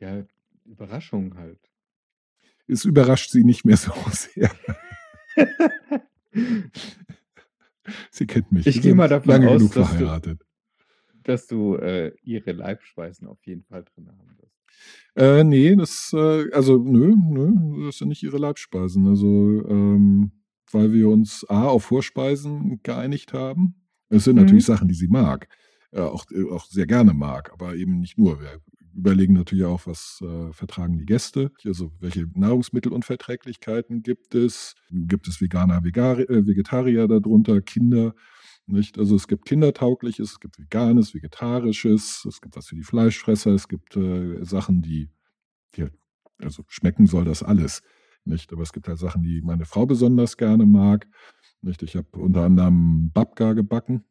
Ja, Überraschung halt.
Es überrascht sie nicht mehr so sehr. sie kennt mich.
Ich gehe mal davon
lange
aus,
genug
dass du-
verheiratet.
Dass du äh, ihre Leibspeisen auf jeden Fall drin haben wirst.
Äh, nee, das, äh, also, nö, nö, das sind nicht ihre Leibspeisen. Also, ähm, weil wir uns A auf Vorspeisen geeinigt haben. Es sind
Mhm.
natürlich Sachen, die sie mag, äh, auch, äh, auch sehr gerne mag, aber eben nicht nur. Wir überlegen natürlich auch, was äh, vertragen die Gäste, also welche Nahrungsmittelunverträglichkeiten gibt es, gibt es Veganer, Vegar äh, Vegetarier darunter, Kinder. Nicht? Also es gibt kindertaugliches, es gibt veganes, vegetarisches, es gibt was für die Fleischfresser, es gibt äh, Sachen, die, die also schmecken soll das alles. Nicht? Aber es gibt halt Sachen, die meine Frau besonders gerne mag. Nicht? Ich habe unter anderem Babka gebacken,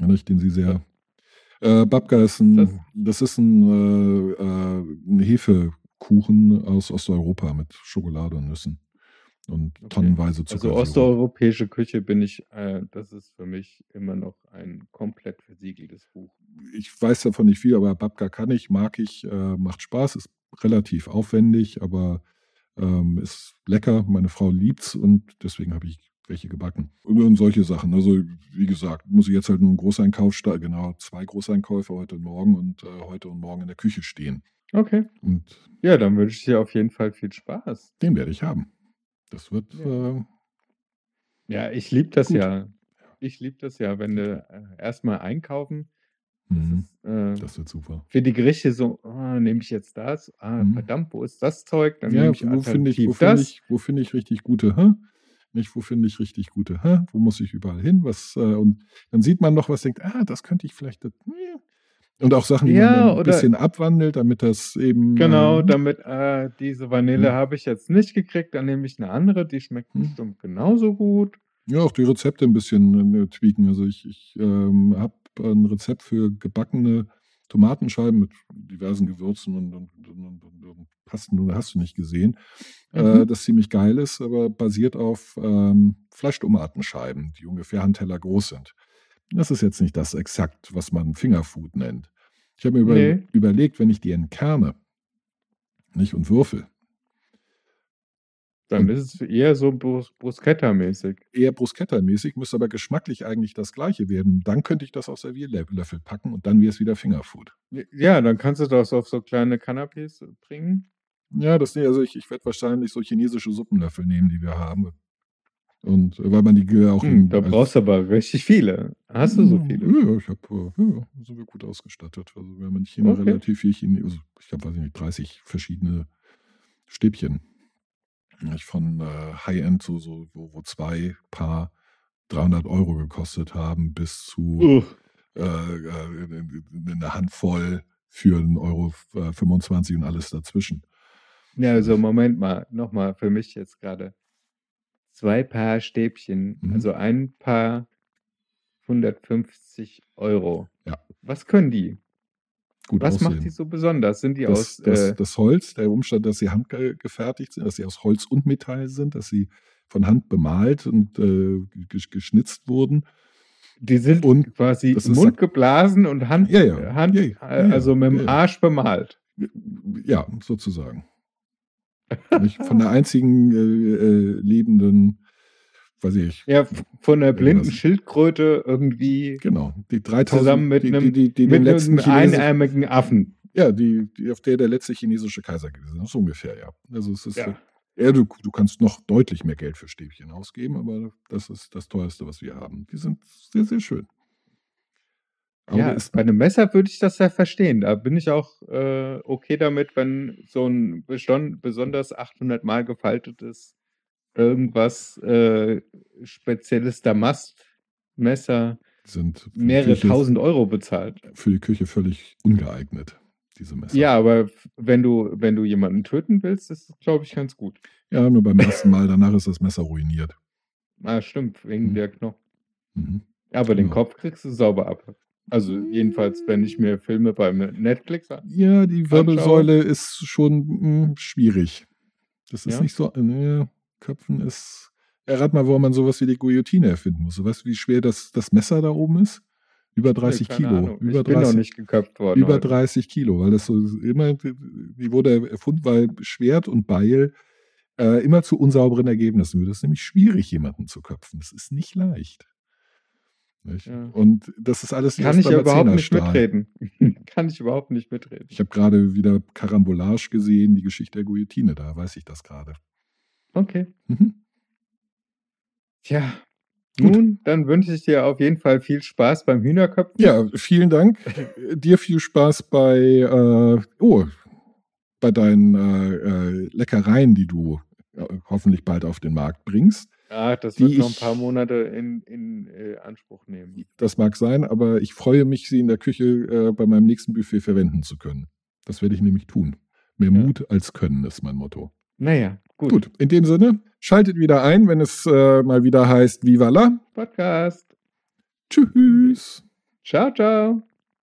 nicht? den sie sehr. Äh, Babka ist ein,
Das-
das ist ein, äh, äh, ein Hefekuchen aus Osteuropa mit Schokolade und Nüssen und
Okay.
tonnenweise
Also
Zucker.
osteuropäische Küche bin ich, äh, das ist für mich immer noch ein komplett versiegeltes Buch.
ich weiß davon nicht viel, aber Babka kann ich, mag ich, äh, macht Spaß, ist relativ aufwendig, aber ähm, ist lecker. Meine Frau liebt's und deswegen habe ich welche gebacken. Und, und solche Sachen. Also, wie gesagt, muss ich jetzt halt nur einen Großeinkauf genau, zwei Großeinkäufe heute und morgen und äh, heute und morgen in der Küche stehen.
Okay.
Und
Ja, dann wünsche ich dir auf jeden Fall viel Spaß.
den werde ich haben. Das wird,
Ja.
äh,
Ja, ich liebe das
Gut.
ja. Ich liebe das ja, wenn du äh, erstmal einkaufen. Das
mhm,
ist äh,
das wird super.
für die Gerichte so, ah, nehme ich jetzt das? Ah,
Mhm.
verdammt, wo ist das Zeug? Dann
Ja,
nehme ich
wo finde ich, wo
das.
ich, wo finde ich richtig gute, hä? Nicht, wo finde ich richtig gute, hä? Wo muss ich überall hin? Was, äh, und dann sieht man noch was, denkt, ah, das könnte ich vielleicht. das- ja. Und auch Sachen, die
Ja,
man ein bisschen abwandelt, damit das eben.
Genau,
äh,
damit äh, diese Vanille
Mhm.
habe ich jetzt nicht gekriegt, dann nehme ich eine andere, die schmeckt
Mhm.
bestimmt genauso gut.
Ja, auch die Rezepte ein bisschen äh, tweaken. Also ich, ich ähm, habe ein Rezept für gebackene Tomatenscheiben mit diversen Gewürzen und, und, und, und, und, und Pasten, oder hast du nicht gesehen, äh,
Mhm.
das ziemlich geil ist, aber basiert auf ähm, Fleischtomatenscheiben, die ungefähr Handteller groß sind. Das ist jetzt nicht das exakt, was man Fingerfood nennt. Ich habe mir über,
Nee.
überlegt, wenn ich die entkerne nicht, und würfel,
Dann
Und-
ist es eher so Brus Bruschetta-mäßig.
eher Bruschetta-mäßig, müsste aber geschmacklich eigentlich das gleiche werden. Dann könnte ich das auf Servierlöffel packen und dann wäre es wieder Fingerfood.
Ja, dann kannst du das auf so kleine Canapés bringen.
Ja, das also ich, ich werde wahrscheinlich so chinesische Suppenlöffel nehmen, die wir haben. Und äh, weil man die auch
Hm,
in-
da
als-
brauchst du aber richtig viele. Hast du so viele?
Ja, ich habe, ja, sind wir gut ausgestattet. Also wir haben in China
Okay.
relativ viel Chine, also ich habe, weiß ich nicht, 30 verschiedene Stäbchen. Von äh, High-End, so, so, wo, wo zwei Paar 300 Euro gekostet haben, bis zu äh, äh, eine Handvoll für einen Euro äh, 25 und alles dazwischen.
Ja, also Moment mal, nochmal für mich jetzt gerade. Zwei Paar Stäbchen,
Mhm.
also ein Paar 150 Euro.
Ja.
Was können die?
Gut
Was
aussehen.
macht die so besonders? Sind die
das,
aus.
das,
äh,
das Holz, der Umstand, dass sie handgefertigt sind, dass sie aus Holz und Metall sind, dass sie von Hand bemalt und äh, gesch- geschnitzt wurden.
die sind
und
quasi im Mund geblasen und Hand,
Ja, ja.
äh, Hand
Ja,
äh, also mit dem. Arsch bemalt.
Ja, sozusagen. Von der einzigen äh, äh, lebenden, weiß ich,
Ja, von der blinden
Irgendwas.
Schildkröte irgendwie
genau, die 3000,
Zusammen mit
die,
einem-
die, die,
mit
den letzten
einärmigen Affen.
ja, die, auf der der letzte chinesische Kaiser gewesen ist, so ungefähr, ja. Also es ist,
Ja.
ja, du, du kannst noch deutlich mehr Geld für Stäbchen ausgeben, aber das ist das teuerste, was wir haben. Die sind sehr, sehr schön. Aber
ja,
ist,
bei einem Messer würde ich das ja verstehen. Da bin ich auch äh, okay damit, wenn so ein beson besonders 800 Mal gefaltetes irgendwas äh, spezielles Damastmesser
sind
mehrere
Küche-
tausend Euro bezahlt.
für die Küche völlig ungeeignet, diese Messer.
Ja, aber wenn du, wenn du jemanden töten willst, ist es, glaube ich, ganz gut.
Ja, nur beim ersten Mal, danach ist das Messer ruiniert.
Ah, stimmt, wegen
Mhm.
der Knochen.
Mhm.
Aber den
Genau.
Kopf kriegst du sauber ab. Also jedenfalls, wenn ich mir Filme beim Netflix an.
Ja, die Wirbelsäule ist schon mh, schwierig. Das ist
Ja?
nicht so. Ne, Köpfen ist. Errat mal, warum man sowas wie die Guillotine erfinden muss. Weißt du, wie schwer das, das Messer da oben ist? Über 30
Nee, keine
Kilo.
Ahnung.
Über
ich bin noch
30,
nicht geköpft worden.
über
heute.
30 Kilo, weil das so immer, die wurde erfunden, weil Schwert und Beil äh, immer zu unsauberen Ergebnissen würde. Es ist nämlich schwierig, jemanden zu köpfen. Es ist nicht leicht.
Ja.
Und das ist alles
Kann ich überhaupt nicht mitreden. Kann ich überhaupt nicht mitreden.
Ich habe gerade wieder Karambolage gesehen, die Geschichte der Guillotine, da weiß ich das gerade.
Okay.
Mhm.
Tja.
Gut.
Nun, dann wünsche ich dir auf jeden Fall viel Spaß beim Hühnerköpfen.
Ja, vielen Dank. Dir viel Spaß bei, äh, oh, bei deinen äh, äh, Leckereien, die du äh, hoffentlich bald auf den Markt bringst.
Ah, das wird noch ein paar Monate in, in äh, Anspruch nehmen.
Das mag sein, aber ich freue mich, sie in der Küche äh, bei meinem nächsten Buffet verwenden zu können. Das werde ich nämlich tun. Mehr
Ja.
Mut als Können ist mein Motto.
Naja, gut.
Gut, in dem Sinne, schaltet wieder ein, wenn es äh, mal wieder heißt Viva la.
Podcast.
Tschüss.
Ciao, ciao.